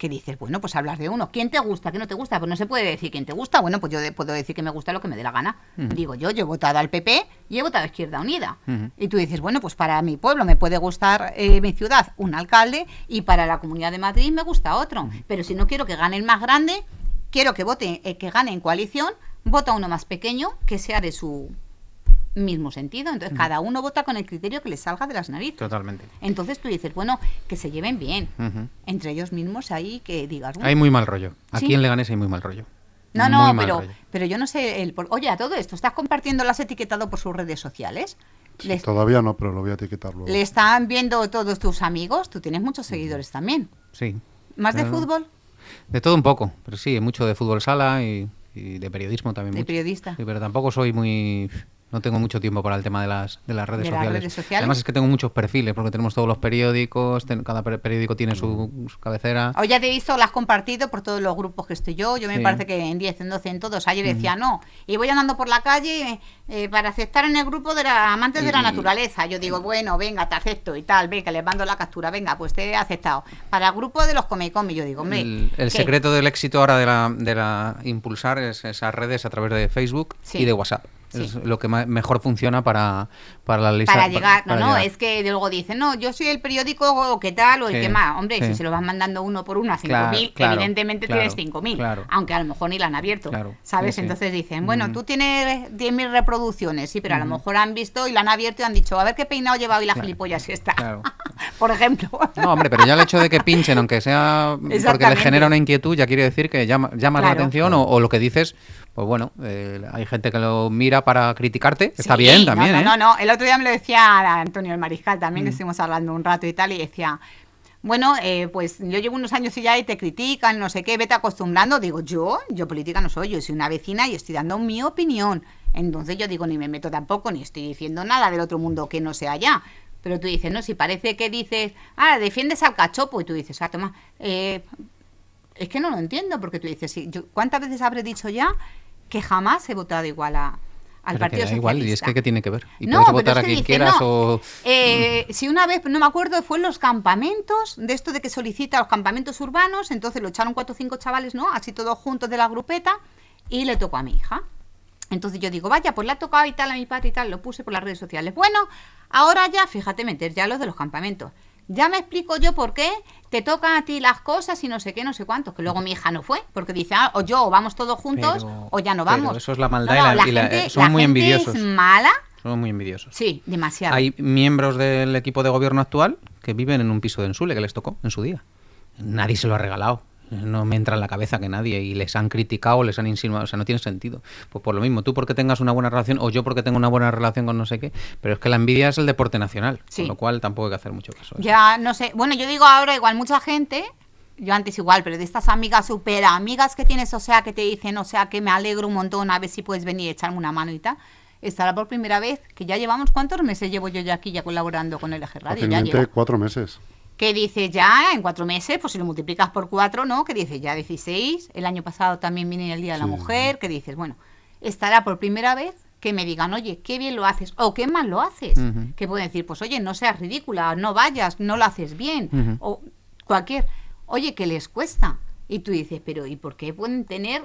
S3: ¿qué dices? Bueno, pues hablas de uno. ¿Quién te gusta? ¿Qué no te gusta? Pues no se puede decir quién te gusta. Bueno, pues yo de- puedo decir que me gusta lo que me dé la gana. Digo yo, yo he votado al PP y he votado a Izquierda Unida. Y tú dices, bueno, pues para mi pueblo me puede gustar eh, mi ciudad un alcalde y para la Comunidad de Madrid me gusta otro. Pero si no quiero que gane el más grande, quiero que vote, eh, que gane en coalición, vota uno más pequeño que sea de su mismo sentido. Entonces cada uno vota con el criterio que le salga de las narices.
S4: Totalmente.
S3: Entonces tú dices, bueno, que se lleven bien. Entre ellos mismos ahí que digas, bueno,
S4: Hay muy mal rollo. Aquí
S3: Sí.
S4: en Leganés hay muy mal rollo.
S3: no,
S4: Muy
S3: no, pero,
S4: rollo.
S3: pero yo no sé, el por- oye, a todo esto, ¿estás compartiendo, lo has etiquetado por sus redes sociales?
S2: Sí,
S3: Les-
S2: Todavía no, pero lo voy a etiquetar luego.
S3: ¿Le están viendo todos tus amigos? Tú tienes muchos seguidores también.
S4: Sí.
S3: ¿Más de
S4: Claro.
S3: fútbol?
S4: De todo un poco, pero sí, mucho de fútbol sala y, y de periodismo también.
S3: De
S4: mucho.
S3: periodista.
S4: Sí, pero tampoco soy muy... No tengo mucho tiempo para el tema de las, de las redes
S3: ¿De las
S4: sociales.
S3: redes sociales?
S4: Además es que tengo muchos perfiles, porque tenemos todos los periódicos, ten- cada per- periódico tiene su, su cabecera.
S3: Hoy ya te he visto, lo has compartido por todos los grupos que estoy yo. Yo me
S4: Sí.
S3: parece que en 10, en 12, en todos. Ayer decía no. Y voy andando por la calle eh, para aceptar en el grupo de la amantes de la naturaleza. Yo digo, bueno, venga, te acepto y tal. Ve que les mando la captura. Venga, pues te he aceptado. Para el grupo de los come. Yo digo, hombre.
S4: El, secreto del éxito ahora de la, de la impulsar es esas redes a través de Facebook
S3: Sí.
S4: y de WhatsApp.
S3: Sí.
S4: Es lo que mejor funciona para, para la lista.
S3: Para llegar, no,
S4: para
S3: no,
S4: llegar.
S3: es que luego dicen, no, yo soy el periódico o qué tal o el que más. Hombre,
S4: sí.
S3: si se lo vas mandando uno por uno a 5.000,
S4: Claro, claro,
S3: evidentemente
S4: claro,
S3: tienes 5.000,
S4: claro.
S3: aunque a lo mejor ni la han abierto,
S4: Claro,
S3: ¿sabes? Entonces dicen, bueno,
S4: Ujú.
S3: tú tienes 10.000 reproducciones, sí, pero a lo mejor han visto y la han abierto y han dicho, a ver qué peinado lleva hoy la gilipollas esta,
S4: claro.
S3: por ejemplo.
S4: No, hombre, pero ya el hecho de que pinchen, aunque sea porque les
S3: Exactamente.
S4: genera una inquietud, ya quiere decir que llama, llamas la atención o, o lo que dices, pues bueno, eh, hay gente que lo mira para criticarte, está bien también,
S3: no,
S4: ¿eh?
S3: No, no, el otro día me lo decía Antonio el Mariscal también, que
S4: Mm.
S3: estuvimos hablando un rato y tal, y decía, bueno, eh, pues yo llevo unos años y ya y te critican, no sé qué, vete acostumbrando. Digo, yo, yo política no soy, yo soy una vecina y estoy dando mi opinión. Entonces yo digo, ni me meto tampoco, ni estoy diciendo nada del otro mundo que no sea ya. Pero tú dices, no, si parece que dices, ah, defiendes al cachopo, y tú dices, ah, toma, eh, es que no lo entiendo, porque tú dices, sí, yo, ¿cuántas veces habré dicho ya que jamás he votado igual a, al
S4: Pero que
S3: Partido
S4: da igual, y es
S3: Socialista?
S4: que ¿qué tiene que ver? Y
S3: No,
S4: puedes votar
S3: es
S4: a
S3: que
S4: quien
S3: dice,
S4: quieras
S3: no,
S4: o...
S3: eh, si una vez, no me acuerdo, fue en los campamentos, de esto de que solicita los campamentos urbanos, entonces lo echaron cuatro o cinco chavales, ¿no? Así todos juntos de la grupeta, y le tocó a mi hija. Entonces yo digo, vaya, pues le ha tocado y tal a mi padre y tal, lo puse por las redes sociales. Bueno, ahora ya, fíjate, meter ya los de los campamentos. Ya me explico yo por qué te tocan a ti las cosas y no sé qué, no sé cuántos. Que luego mi hija no fue, porque dice, ah, o yo o vamos todos juntos
S4: Pero-
S3: o ya no
S4: pero
S3: vamos.
S4: eso es la maldad
S3: No,
S4: y
S3: no,
S4: la- y la-
S3: gente-
S4: eh, son
S3: la
S4: muy
S3: gente
S4: envidiosos.
S3: Es mala,
S4: Son muy envidiosos.
S3: sí, demasiado.
S4: Hay miembros del equipo de gobierno actual que viven en un piso de Ensule que les tocó en su día. Nadie se lo ha regalado. No me entra en la cabeza que nadie y les han criticado, les han insinuado, o sea, no tiene sentido. Pues por lo mismo, tú porque tengas una buena relación o yo porque tengo una buena relación con no sé qué, pero es que la envidia es el deporte nacional,
S3: Sí.
S4: con lo cual tampoco hay que hacer mucho caso.
S3: Ya, no sé. Bueno, yo digo ahora igual mucha gente, yo antes igual, pero de estas amigas super amigas que tienes, o sea, que te dicen, o sea, que me alegro un montón, a ver si puedes venir y echarme una mano y tal. Estará por primera vez, que ya llevamos, ¿cuántos meses llevo yo ya aquí ya colaborando con el Eje Radio? Ya
S2: cuatro meses.
S3: Que dice ya en cuatro meses, pues si lo multiplicas por cuatro, ¿no? Que dice ya 16. El año pasado también viene el Día de la. Mujer, que dices, bueno, estará por primera vez que me digan, oye, qué bien lo haces, o qué mal lo haces. Que pueden decir, pues oye, no seas ridícula, no vayas, no lo haces bien, o cualquier, oye, que les cuesta. Y tú dices, pero ¿y por qué pueden tener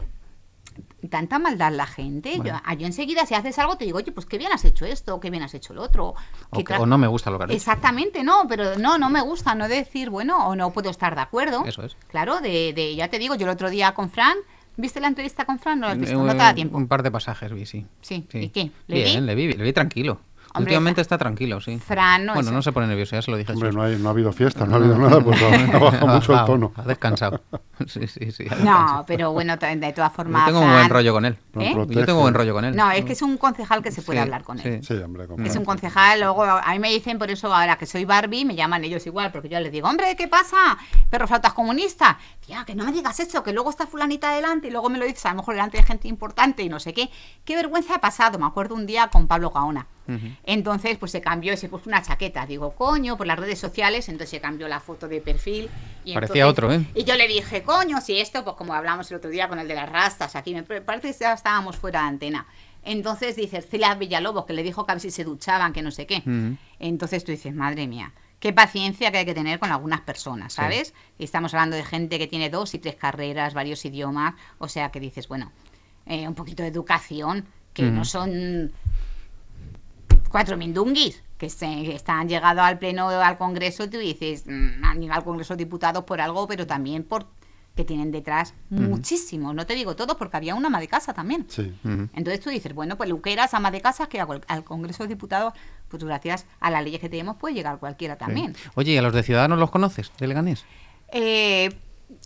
S3: tanta maldad la gente?
S4: Bueno.
S3: Yo, ah, yo enseguida si haces algo te digo, oye, pues qué bien has hecho esto, o qué bien has hecho lo otro.
S4: O, que- no me gusta lo que has.
S3: Exactamente, no, pero no, no me gusta, no decir, bueno, o no puedo estar de acuerdo.
S4: Eso es.
S3: Claro, de, de ya te digo, yo el otro día con Fran, ¿viste la entrevista con Fran? No la has visto,
S4: Eh,
S3: no te da tiempo.
S4: Un par de pasajes vi, sí.
S3: Sí, ¿y qué? ¿Le
S4: Bien,
S3: vi?
S4: le vi, le vi tranquilo.
S3: Hombre,
S4: Últimamente está tranquilo, sí.
S3: Fran no
S4: bueno,
S3: es-
S4: no se pone nervioso, ya se lo dije.
S2: Hombre, no, hay, no ha habido fiesta, no ha habido nada, pues ha, ha bajado mucho el tono.
S4: Ha descansado. Sí, sí, sí.
S3: No, pero bueno, de todas
S4: Yo
S3: formas.
S4: tengo un buen rollo con él.
S3: ¿Eh?
S4: Yo tengo buen rollo con él.
S3: No, es que es un concejal que se puede
S4: Sí,
S3: hablar con él.
S2: Sí, hombre, como-
S3: Es un concejal, luego a mí me dicen por eso ahora que soy Barbie, me llaman ellos igual, porque yo les digo, hombre, ¿qué pasa? Perro flautas comunista. Tía, que no me digas eso, que luego está fulanita delante y luego me lo dices a lo mejor delante de gente importante y no sé qué. Qué vergüenza ha pasado, me acuerdo un día con Pablo Gaona. Entonces, pues se cambió y se puso una chaqueta. Digo, coño, por las redes sociales, entonces se cambió la foto de perfil. Y
S4: Parecía
S3: entonces-
S4: otro, ¿eh?
S3: Y yo le dije, coño, si esto, pues como hablamos el otro día con el de las rastas, aquí me parece que ya estábamos fuera de antena. Entonces dices, Celia Villalobos, que le dijo que a ver si se duchaban, que no sé qué. Entonces tú dices, madre mía, qué paciencia que hay que tener con algunas personas, ¿sabes? Estamos hablando de gente que tiene dos y tres carreras, varios idiomas, o sea que dices, bueno, eh, un poquito de educación, que no son cuatro mindunguis que, se, están llegado al pleno al Congreso y tú dices mm, han llegado al Congreso de Diputados por algo pero también por que tienen detrás muchísimos. No te digo todo porque había una ama de casa también.
S2: Sí.
S3: Entonces tú dices bueno pues Luqueras ama de casa que al Congreso de Diputados pues gracias a las leyes que tenemos puede llegar cualquiera también
S4: Sí. Oye, ¿y a los de Ciudadanos los conoces? ¿De Leganés?
S3: Eh,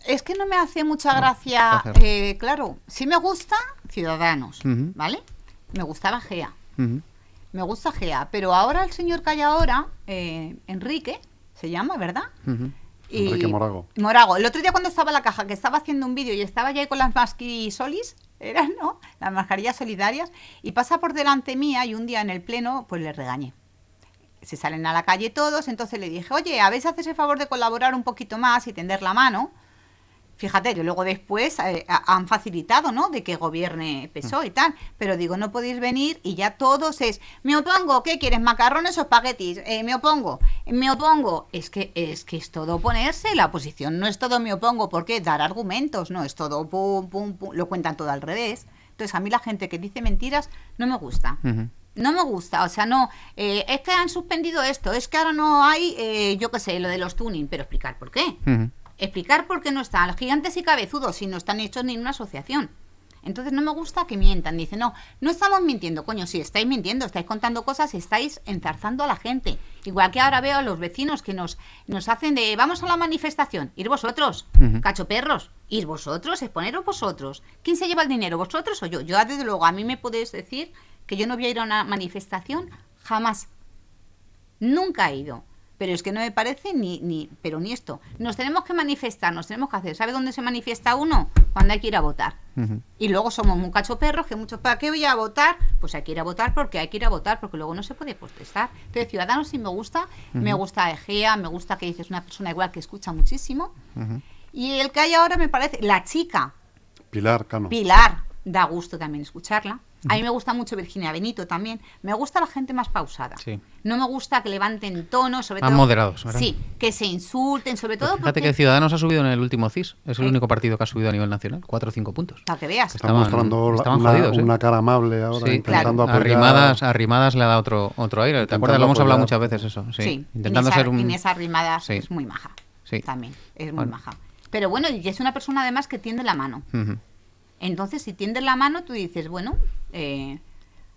S3: es que no me hace mucha gracia eh, claro sí me gusta Ciudadanos vale me gustaba Gea. Me gusta Gea, pero ahora el señor que hay ahora, eh, Enrique, se llama, ¿verdad?
S2: Enrique Morago.
S3: Morago. El otro día cuando estaba en la caja, que estaba haciendo un vídeo y estaba ya ahí con las masquirisolis, eran, ¿no? Las mascarillas solidarias, y pasa por delante mía y un día en el pleno, pues le regañé. Se salen a la calle todos, entonces le dije, oye, a si haces el favor de colaborar un poquito más y tender la mano. Fíjate, que luego después eh, ha- han facilitado, ¿no? De que gobierne PSOE y tal. Pero digo, no podéis venir y ya todos es, me opongo, ¿qué quieres? ¿Macarrones o espaguetis? Eh, me opongo, me opongo. Es que, es que es todo oponerse, la oposición no es todo me opongo, porque dar argumentos, no, es todo pum, pum, pum, lo cuentan todo al revés. Entonces a mí la gente que dice mentiras no me gusta. No me gusta, o sea, no, eh, es que han suspendido esto, es que ahora no hay, eh, yo qué sé, lo de los tuning, pero explicar por qué. Explicar por qué no están los gigantes y cabezudos si no están hechos ni en una asociación. Entonces no me gusta que mientan. Dice, no, no estamos mintiendo, coño, si estáis mintiendo, estáis contando cosas y estáis enzarzando a la gente. Igual que ahora veo a los vecinos que nos, nos hacen de, vamos a la manifestación, ir vosotros, cachoperros, ir vosotros, exponeros vosotros. ¿Quién se lleva el dinero, vosotros o yo? Yo, desde luego, a mí me podéis decir que yo no voy a ir a una manifestación jamás. Nunca he ido. Pero es que no me parece ni, ni, pero ni esto. Nos tenemos que manifestar, nos tenemos que hacer. ¿Sabe dónde se manifiesta uno? Cuando hay que ir a votar. Y luego somos muy cachoperros, que muchos, ¿para qué voy a votar? Pues hay que ir a votar porque hay que ir a votar, porque luego no se puede protestar. Entonces, Ciudadanos sí me gusta, me gusta Egea, me gusta que dices una persona igual que escucha muchísimo. Y el que hay ahora me parece, la chica,
S2: Pilar Cano.
S3: Pilar, da gusto también escucharla. A mí me gusta mucho Virginia Benito también. Me gusta la gente más pausada.
S4: Sí.
S3: No me gusta que levanten tono, sobre
S4: Más
S3: todo.
S4: moderados, ¿verdad?
S3: Sí, que se insulten, sobre todo
S4: Fíjate
S3: porque.
S4: que Ciudadanos ha subido en el último CIS. Es el
S3: Sí.
S4: único partido que ha subido a nivel nacional. Cuatro o cinco puntos.
S3: Para que veas.
S2: Está mostrando una,
S4: ¿eh?
S2: una cara amable ahora,
S4: Sí,
S2: intentando
S3: Claro.
S2: apoyar.
S4: Arrimadas, Arrimadas le ha dado otro, otro aire. ¿Te
S2: Intentando
S4: acuerdas? Lo hemos hablado muchas veces eso. Sí.
S3: Sí,
S4: Intentando
S3: Inés,
S4: ser un...
S3: Inés Arrimadas
S4: Sí.
S3: es muy maja.
S4: Sí.
S3: También, es muy
S4: Bueno.
S3: maja. Pero bueno, y es una persona además que tiende la mano.
S4: Ujú.
S3: Entonces, si tiendes la mano, tú dices, bueno, eh,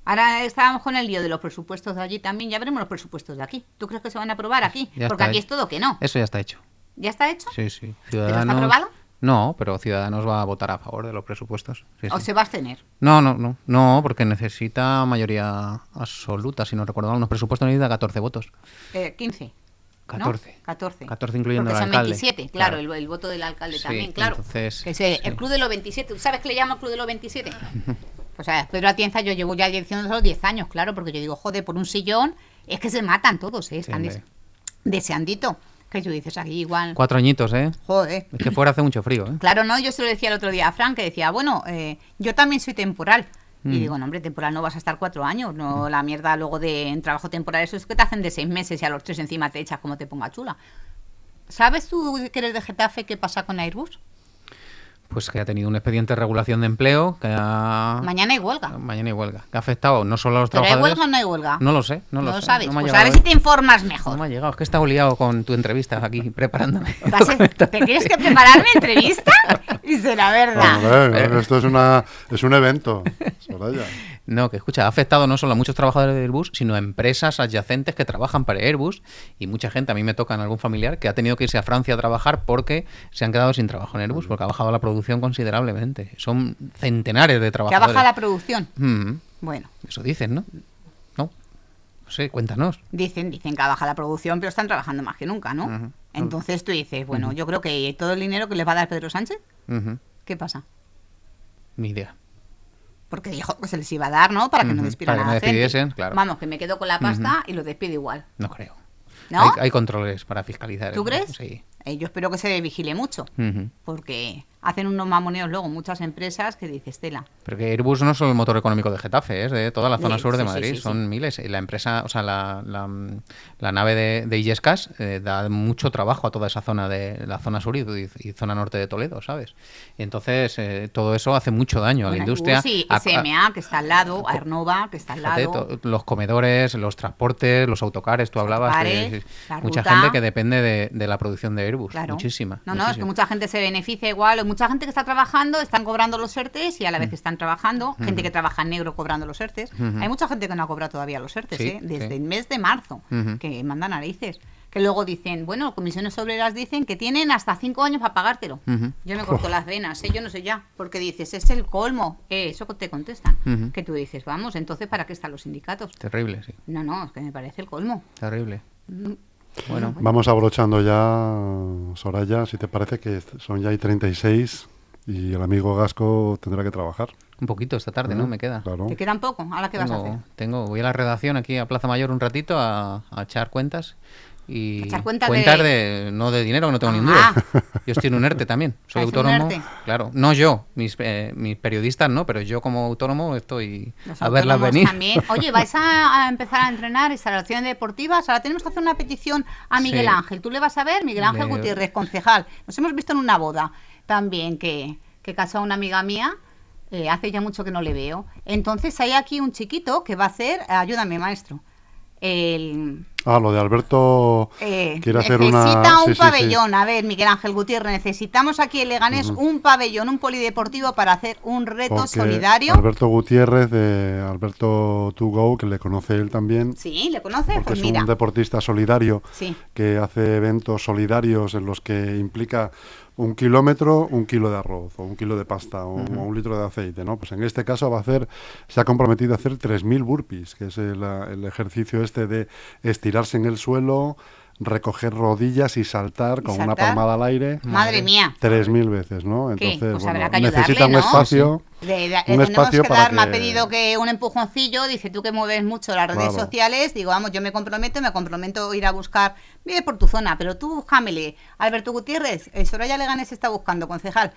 S3: ahora estábamos con el lío de los presupuestos de allí también, ya veremos los presupuestos de aquí. ¿Tú crees que se van a aprobar aquí?
S4: Ya
S3: Porque
S4: está
S3: aquí
S4: hecho.
S3: es todo que no.
S4: Eso ya está hecho.
S3: ¿Ya está hecho?
S4: Sí, sí.
S3: está
S4: Ciudadanos...
S3: aprobado?
S4: No, pero Ciudadanos va a votar a favor de los presupuestos. Sí,
S3: ¿O
S4: sí.
S3: se va a abstener?
S4: No, no, no. No, porque necesita mayoría absoluta. Si no recuerdo mal, los presupuestos necesita 14 votos.
S3: Eh, 15. ¿No?
S4: 14.
S3: 14.
S4: 14 incluyendo
S3: Porque
S4: al
S3: son
S4: alcalde.
S3: 27, claro,
S4: Claro.
S3: El, el voto del alcalde
S4: Sí,
S3: también, claro.
S4: entonces,
S3: que
S4: sí.
S3: el club de los 27. ¿Tú sabes qué le llama el club de los 27? Pues a Pedro Atienza yo llevo ya diciendo los 10 años, claro, porque yo digo, joder, por un sillón, es que se matan todos, ¿eh? Están des- deseandito. Que tú dices aquí igual,
S4: Cuatro añitos, ¿eh?
S3: joder.
S4: Es que fuera hace mucho frío, ¿eh?
S3: Claro, no, yo se lo decía el otro día a Frank, que decía, bueno, eh, yo también soy temporal.
S4: Mm.
S3: Y digo, no, hombre, temporal no vas a estar cuatro años. No, la mierda luego de en trabajo temporal, eso es que te hacen de seis meses y a los tres encima te echas como te ponga chula. ¿Sabes tú que eres de Getafe qué pasa con Airbus?
S4: Pues que ha tenido un expediente de regulación de empleo que ha...
S3: Mañana hay huelga.
S4: Mañana hay huelga. Que ha afectado no solo a los
S3: ¿Pero hay
S4: trabajadores...
S3: huelga o no hay huelga?
S4: No lo sé, no lo, sé.
S3: sabes.
S4: No
S3: pues a ver si te informas
S4: No
S3: mejor.
S4: me ha llegado. Es que he estado liado con tu entrevista aquí preparándome.
S3: A- ¿Te tienes que preparar mi entrevista? Y será verdad.
S2: Hombre, esto es, una, es un evento, Soraya.
S4: No, que escucha, ha afectado no solo a muchos trabajadores de Airbus, sino a empresas adyacentes que trabajan para Airbus y mucha gente, a mí me toca en algún familiar, que ha tenido que irse a Francia a trabajar porque se han quedado sin trabajo en Airbus, porque ha bajado la producción considerablemente. Son centenares de
S3: Que ha
S4: trabajadores.
S3: bajado la producción.
S4: Mm,
S3: Bueno,
S4: eso dicen, ¿no? No. No sé, cuéntanos.
S3: dicen, dicen que ha bajado la producción, pero están trabajando más que nunca, ¿no? Entonces tú dices, bueno, yo creo que todo el dinero que les va a dar Pedro Sánchez, ¿qué pasa?
S4: Ni idea.
S3: Porque dijo que se les iba a dar, ¿no? Para que no despidan
S4: para que
S3: la gente.
S4: despidiesen, claro.
S3: Vamos, que me quedo con la pasta y lo despido igual.
S4: No creo.
S3: ¿No?
S4: Hay, hay controles para fiscalizar.
S3: ¿Tú crees?
S4: Sí.
S3: Eh, yo espero que se vigile mucho, porque hacen unos mamoneos luego muchas empresas que dices, Tela.
S4: Pero que Airbus no es solo el motor económico de Getafe, es de toda la zona
S3: Sí,
S4: sur de
S3: sí, sí,
S4: Madrid,
S3: sí, sí.
S4: son miles. Y la empresa, o sea, la, la, la nave de, de Illescas eh, da mucho trabajo a toda esa zona de la zona sur y, y zona norte de Toledo, ¿sabes? Y entonces eh, todo eso hace mucho daño a la industria. A-
S3: SMA, que está al lado, Aernova, que está al lado.
S4: los comedores, los transportes, los autocares, tú hablabas. que-
S3: autocares, la
S4: mucha
S3: ruta.
S4: gente que depende de, de la producción de Airbus.
S3: Claro.
S4: Muchísima.
S3: No, no, es que mucha gente se beneficia igual, mucha gente que está trabajando están cobrando los ERTES y a la
S4: Mm.
S3: vez que están trabajando, gente que trabaja en negro cobrando los ERTES. Hay mucha gente que no ha cobrado todavía los ERTES,
S4: Sí,
S3: ¿eh? desde
S4: sí.
S3: el mes de marzo,
S4: Ujú.
S3: que mandan narices. Que luego dicen, bueno, comisiones obreras dicen que tienen hasta cinco años para pagártelo.
S4: Ujú.
S3: Yo me corto las venas, ¿eh? yo no sé ya, porque dices, es el colmo. Eh, eso te contestan. Que tú dices, vamos, entonces, ¿para qué están los sindicatos?
S4: Terrible, sí.
S3: No, no, es que me parece el colmo.
S4: Terrible. Bueno,
S2: Vamos abrochando ya, Soraya, si te parece que son ya hay 36 y el amigo Gasco tendrá que trabajar.
S4: un poquito esta tarde, ¿no? Me queda.
S2: Claro.
S3: ¿Te quedan poco? ¿Ahora qué vas a hacer?
S4: tengo- voy a la redacción aquí a Plaza Mayor un ratito a, a echar cuentas. Y
S3: ¿A echar cuentas
S4: cuentas
S3: de-
S4: de... no de dinero, que no tengo ni duro. Yo estoy en un ERTE también. Soy
S3: Ah,
S4: autónomo. Claro, no yo, mis, eh, mis periodistas no, pero yo como autónomo estoy
S3: Los
S4: a verlas venir.
S3: También. Oye, vais a, a empezar a entrenar instalaciones deportivas. Ahora tenemos que hacer una petición a Miguel
S4: Sí.
S3: Ángel. ¿Tú le vas a ver? Miguel Ángel Gutiérrez, concejal. Nos hemos visto en una boda también que, que casó a una amiga mía. eh, hace ya mucho que no le veo. Entonces hay aquí un chiquito que va a hacer, ayúdame maestro, el,
S2: Ah, lo de Alberto
S3: eh,
S2: quiere hacer
S3: necesita
S2: una...
S3: un
S2: sí, sí, sí.
S3: pabellón. A ver, Miguel Ángel Gutiérrez, necesitamos aquí en Leganés un pabellón, un polideportivo para hacer un reto
S2: Porque
S3: solidario.
S2: Alberto Gutiérrez, de Alberto To Go, que le conoce él también,
S3: Sí, ¿le conoce?
S2: porque
S3: Pues
S2: es
S3: mira.
S2: un deportista solidario
S3: Sí.
S2: que hace eventos solidarios en los que implica un kilómetro, un kilo de arroz, o un kilo de pasta, o, un litro de aceite, ¿no? Pues en este caso va a hacer, se ha comprometido a hacer 3.000 burpees, que es el, el ejercicio este de estirarse en el suelo, recoger rodillas y saltar con una palmada al aire.
S3: Madre mía.
S2: Tres mil veces, ¿no? Entonces,
S3: Pues
S2: bueno, necesita un
S3: ¿no?
S2: espacio,
S3: De- de-
S2: un
S3: le tenemos
S2: espacio
S3: que
S2: para
S3: dar, me ha pedido que un empujoncillo, dice tú que mueves mucho las redes
S2: Claro.
S3: sociales, digo, vamos, yo me comprometo, me comprometo a ir a buscar, vive por tu zona, pero tú búscamele. Alberto Gutiérrez, Soraya Leganes está buscando, concejal,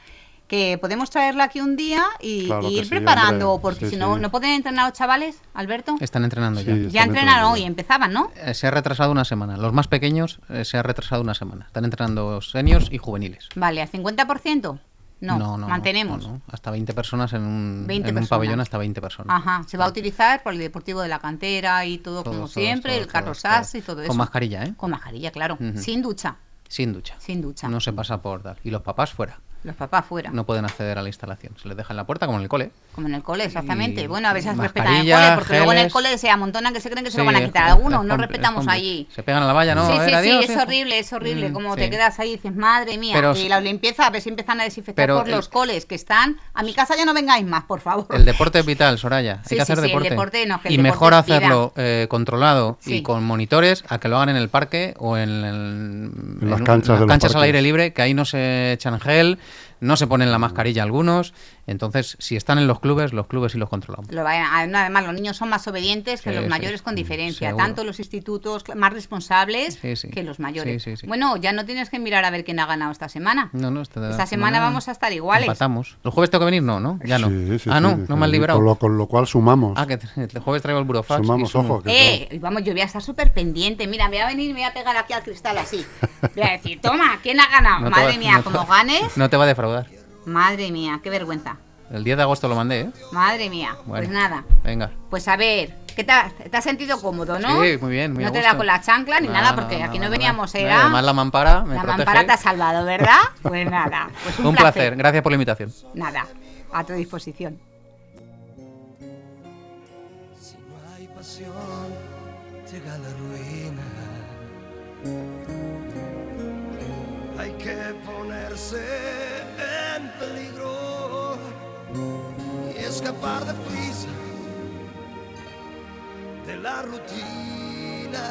S3: que podemos traerla aquí un día y,
S2: Claro
S3: y
S2: que
S3: ir
S2: sí,
S3: preparando,
S2: hombre.
S3: porque
S2: Sí,
S3: si no,
S2: sí.
S3: ¿no pueden entrenar los chavales, Alberto?
S4: Están entrenando
S2: Sí,
S4: ya.
S2: están
S3: Ya entrenaron hoy, empezaban, ¿no?
S4: Eh, Se ha retrasado una semana. Los más pequeños eh, se ha retrasado una semana. Están entrenando seniors y juveniles.
S3: Vale, ¿a 50%? No,
S4: no, no,
S3: mantenemos.
S4: no, no. Hasta 20 personas en un,
S3: 20
S4: en un
S3: personas.
S4: pabellón, hasta 20 personas.
S3: Ajá, se va a utilizar por el Deportivo de la Cantera y todo,
S4: Todo,
S3: como
S4: todo,
S3: siempre,
S4: todo,
S3: el carro SAS
S4: todo.
S3: y todo
S4: Con
S3: eso.
S4: mascarilla, ¿eh?
S3: Con mascarilla, claro. Sin ducha,
S4: Sin ducha.
S3: sin ducha.
S4: No se pasa por dar. Y los papás fuera.
S3: Los papás fuera.
S4: No pueden acceder a la instalación. Se les deja en la puerta como en el cole.
S3: Como en el cole, exactamente.
S4: Y
S3: bueno, a veces respetan el cole, porque luego en el cole se amontonan que se creen que se lo van a quitar algunos. No respetamos allí.
S4: Se pegan a la valla, ¿no?
S3: sí, sí,
S4: ver,
S3: sí, es
S4: hijo.
S3: horrible, es horrible.
S4: Mm,
S3: como
S4: sí.
S3: te quedas ahí y dices, madre mía.
S4: Pero
S3: y la limpieza, a ver si empiezan a desinfectar
S4: Pero
S3: por
S4: el-
S3: los coles que están. A mi casa ya no vengáis más, por favor.
S4: El deporte es vital, Soraya.
S3: Sí,
S4: Hay que
S3: sí,
S4: hacer
S3: sí, el
S4: deporte.
S3: deporte no, que el
S4: y
S3: deporte
S4: mejor hacerlo eh, controlado
S3: Sí.
S4: y con monitores a que lo hagan en el parque o en, el-
S2: En las canchas de los
S4: canchas al aire libre, que ahí no se echan gel, no se ponen la mascarilla algunos. Entonces, si están en los clubes, los clubes sí los controlamos.
S3: Lo vayan- además, los niños son más obedientes que
S4: Sí,
S3: los
S4: sí.
S3: mayores con diferencia.
S4: Seguro.
S3: Tanto los institutos más responsables
S4: Sí, sí.
S3: que los mayores.
S4: Sí, sí, sí.
S3: Bueno, ya no tienes que mirar a ver quién ha ganado esta semana.
S4: No, no, esta,
S3: Esta semana vamos a estar iguales.
S4: Empatamos. ¿El jueves tengo que venir? No, ¿no? Ya no.
S2: Sí, sí,
S4: ah, no,
S2: sí,
S4: no me has
S2: sí.
S4: librado.
S2: Con lo, con lo cual sumamos.
S4: Ah, que el jueves traigo el burofax. y
S2: Sumamos,
S4: sumo.
S2: ojo. que
S3: Eh, vamos, yo voy a estar súper pendiente. Mira, me voy a venir y me voy a pegar aquí al cristal así. Voy a decir, toma, ¿quién ha ganado?
S4: No
S3: Madre
S4: va-
S3: mía,
S4: no
S3: como ganes.
S4: No te va a defraudar.
S3: Madre mía, qué vergüenza.
S4: El 10 de agosto lo mandé, ¿eh?
S3: Madre mía. Pues nada.
S4: Venga.
S3: Pues a ver, ¿qué te, has- te has sentido cómodo, no?
S4: Sí, muy bien, muy
S3: No te da con la chancla ni
S4: No,
S3: nada,
S4: no,
S3: porque
S4: no,
S3: aquí
S4: no,
S3: no
S4: no,
S3: veníamos,
S4: no.
S3: era.
S4: Además, la mampara me
S3: la
S4: protege.
S3: mampara te ha salvado, ¿verdad? Pues nada. Pues un,
S4: Un placer. Gracias por la invitación.
S3: Nada, a tu disposición.
S1: pasión llega la ruina. Hay que ponerse peligro y escapar de prisa de la rutina.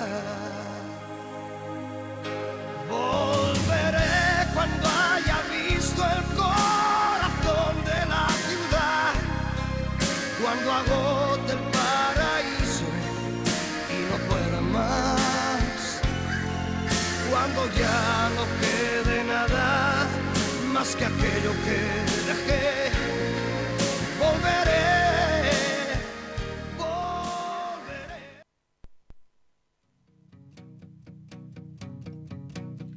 S1: Volveré cuando haya visto el corazón de la ciudad, cuando agote el paraíso y no pueda más, cuando ya no quede nada más que aquello que dejé. Volveré, volveré.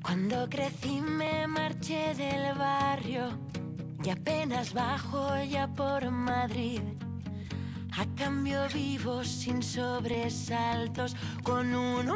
S5: Cuando crecí me marché del barrio y apenas bajo ya por Madrid. A cambio vivo sin sobresaltos con un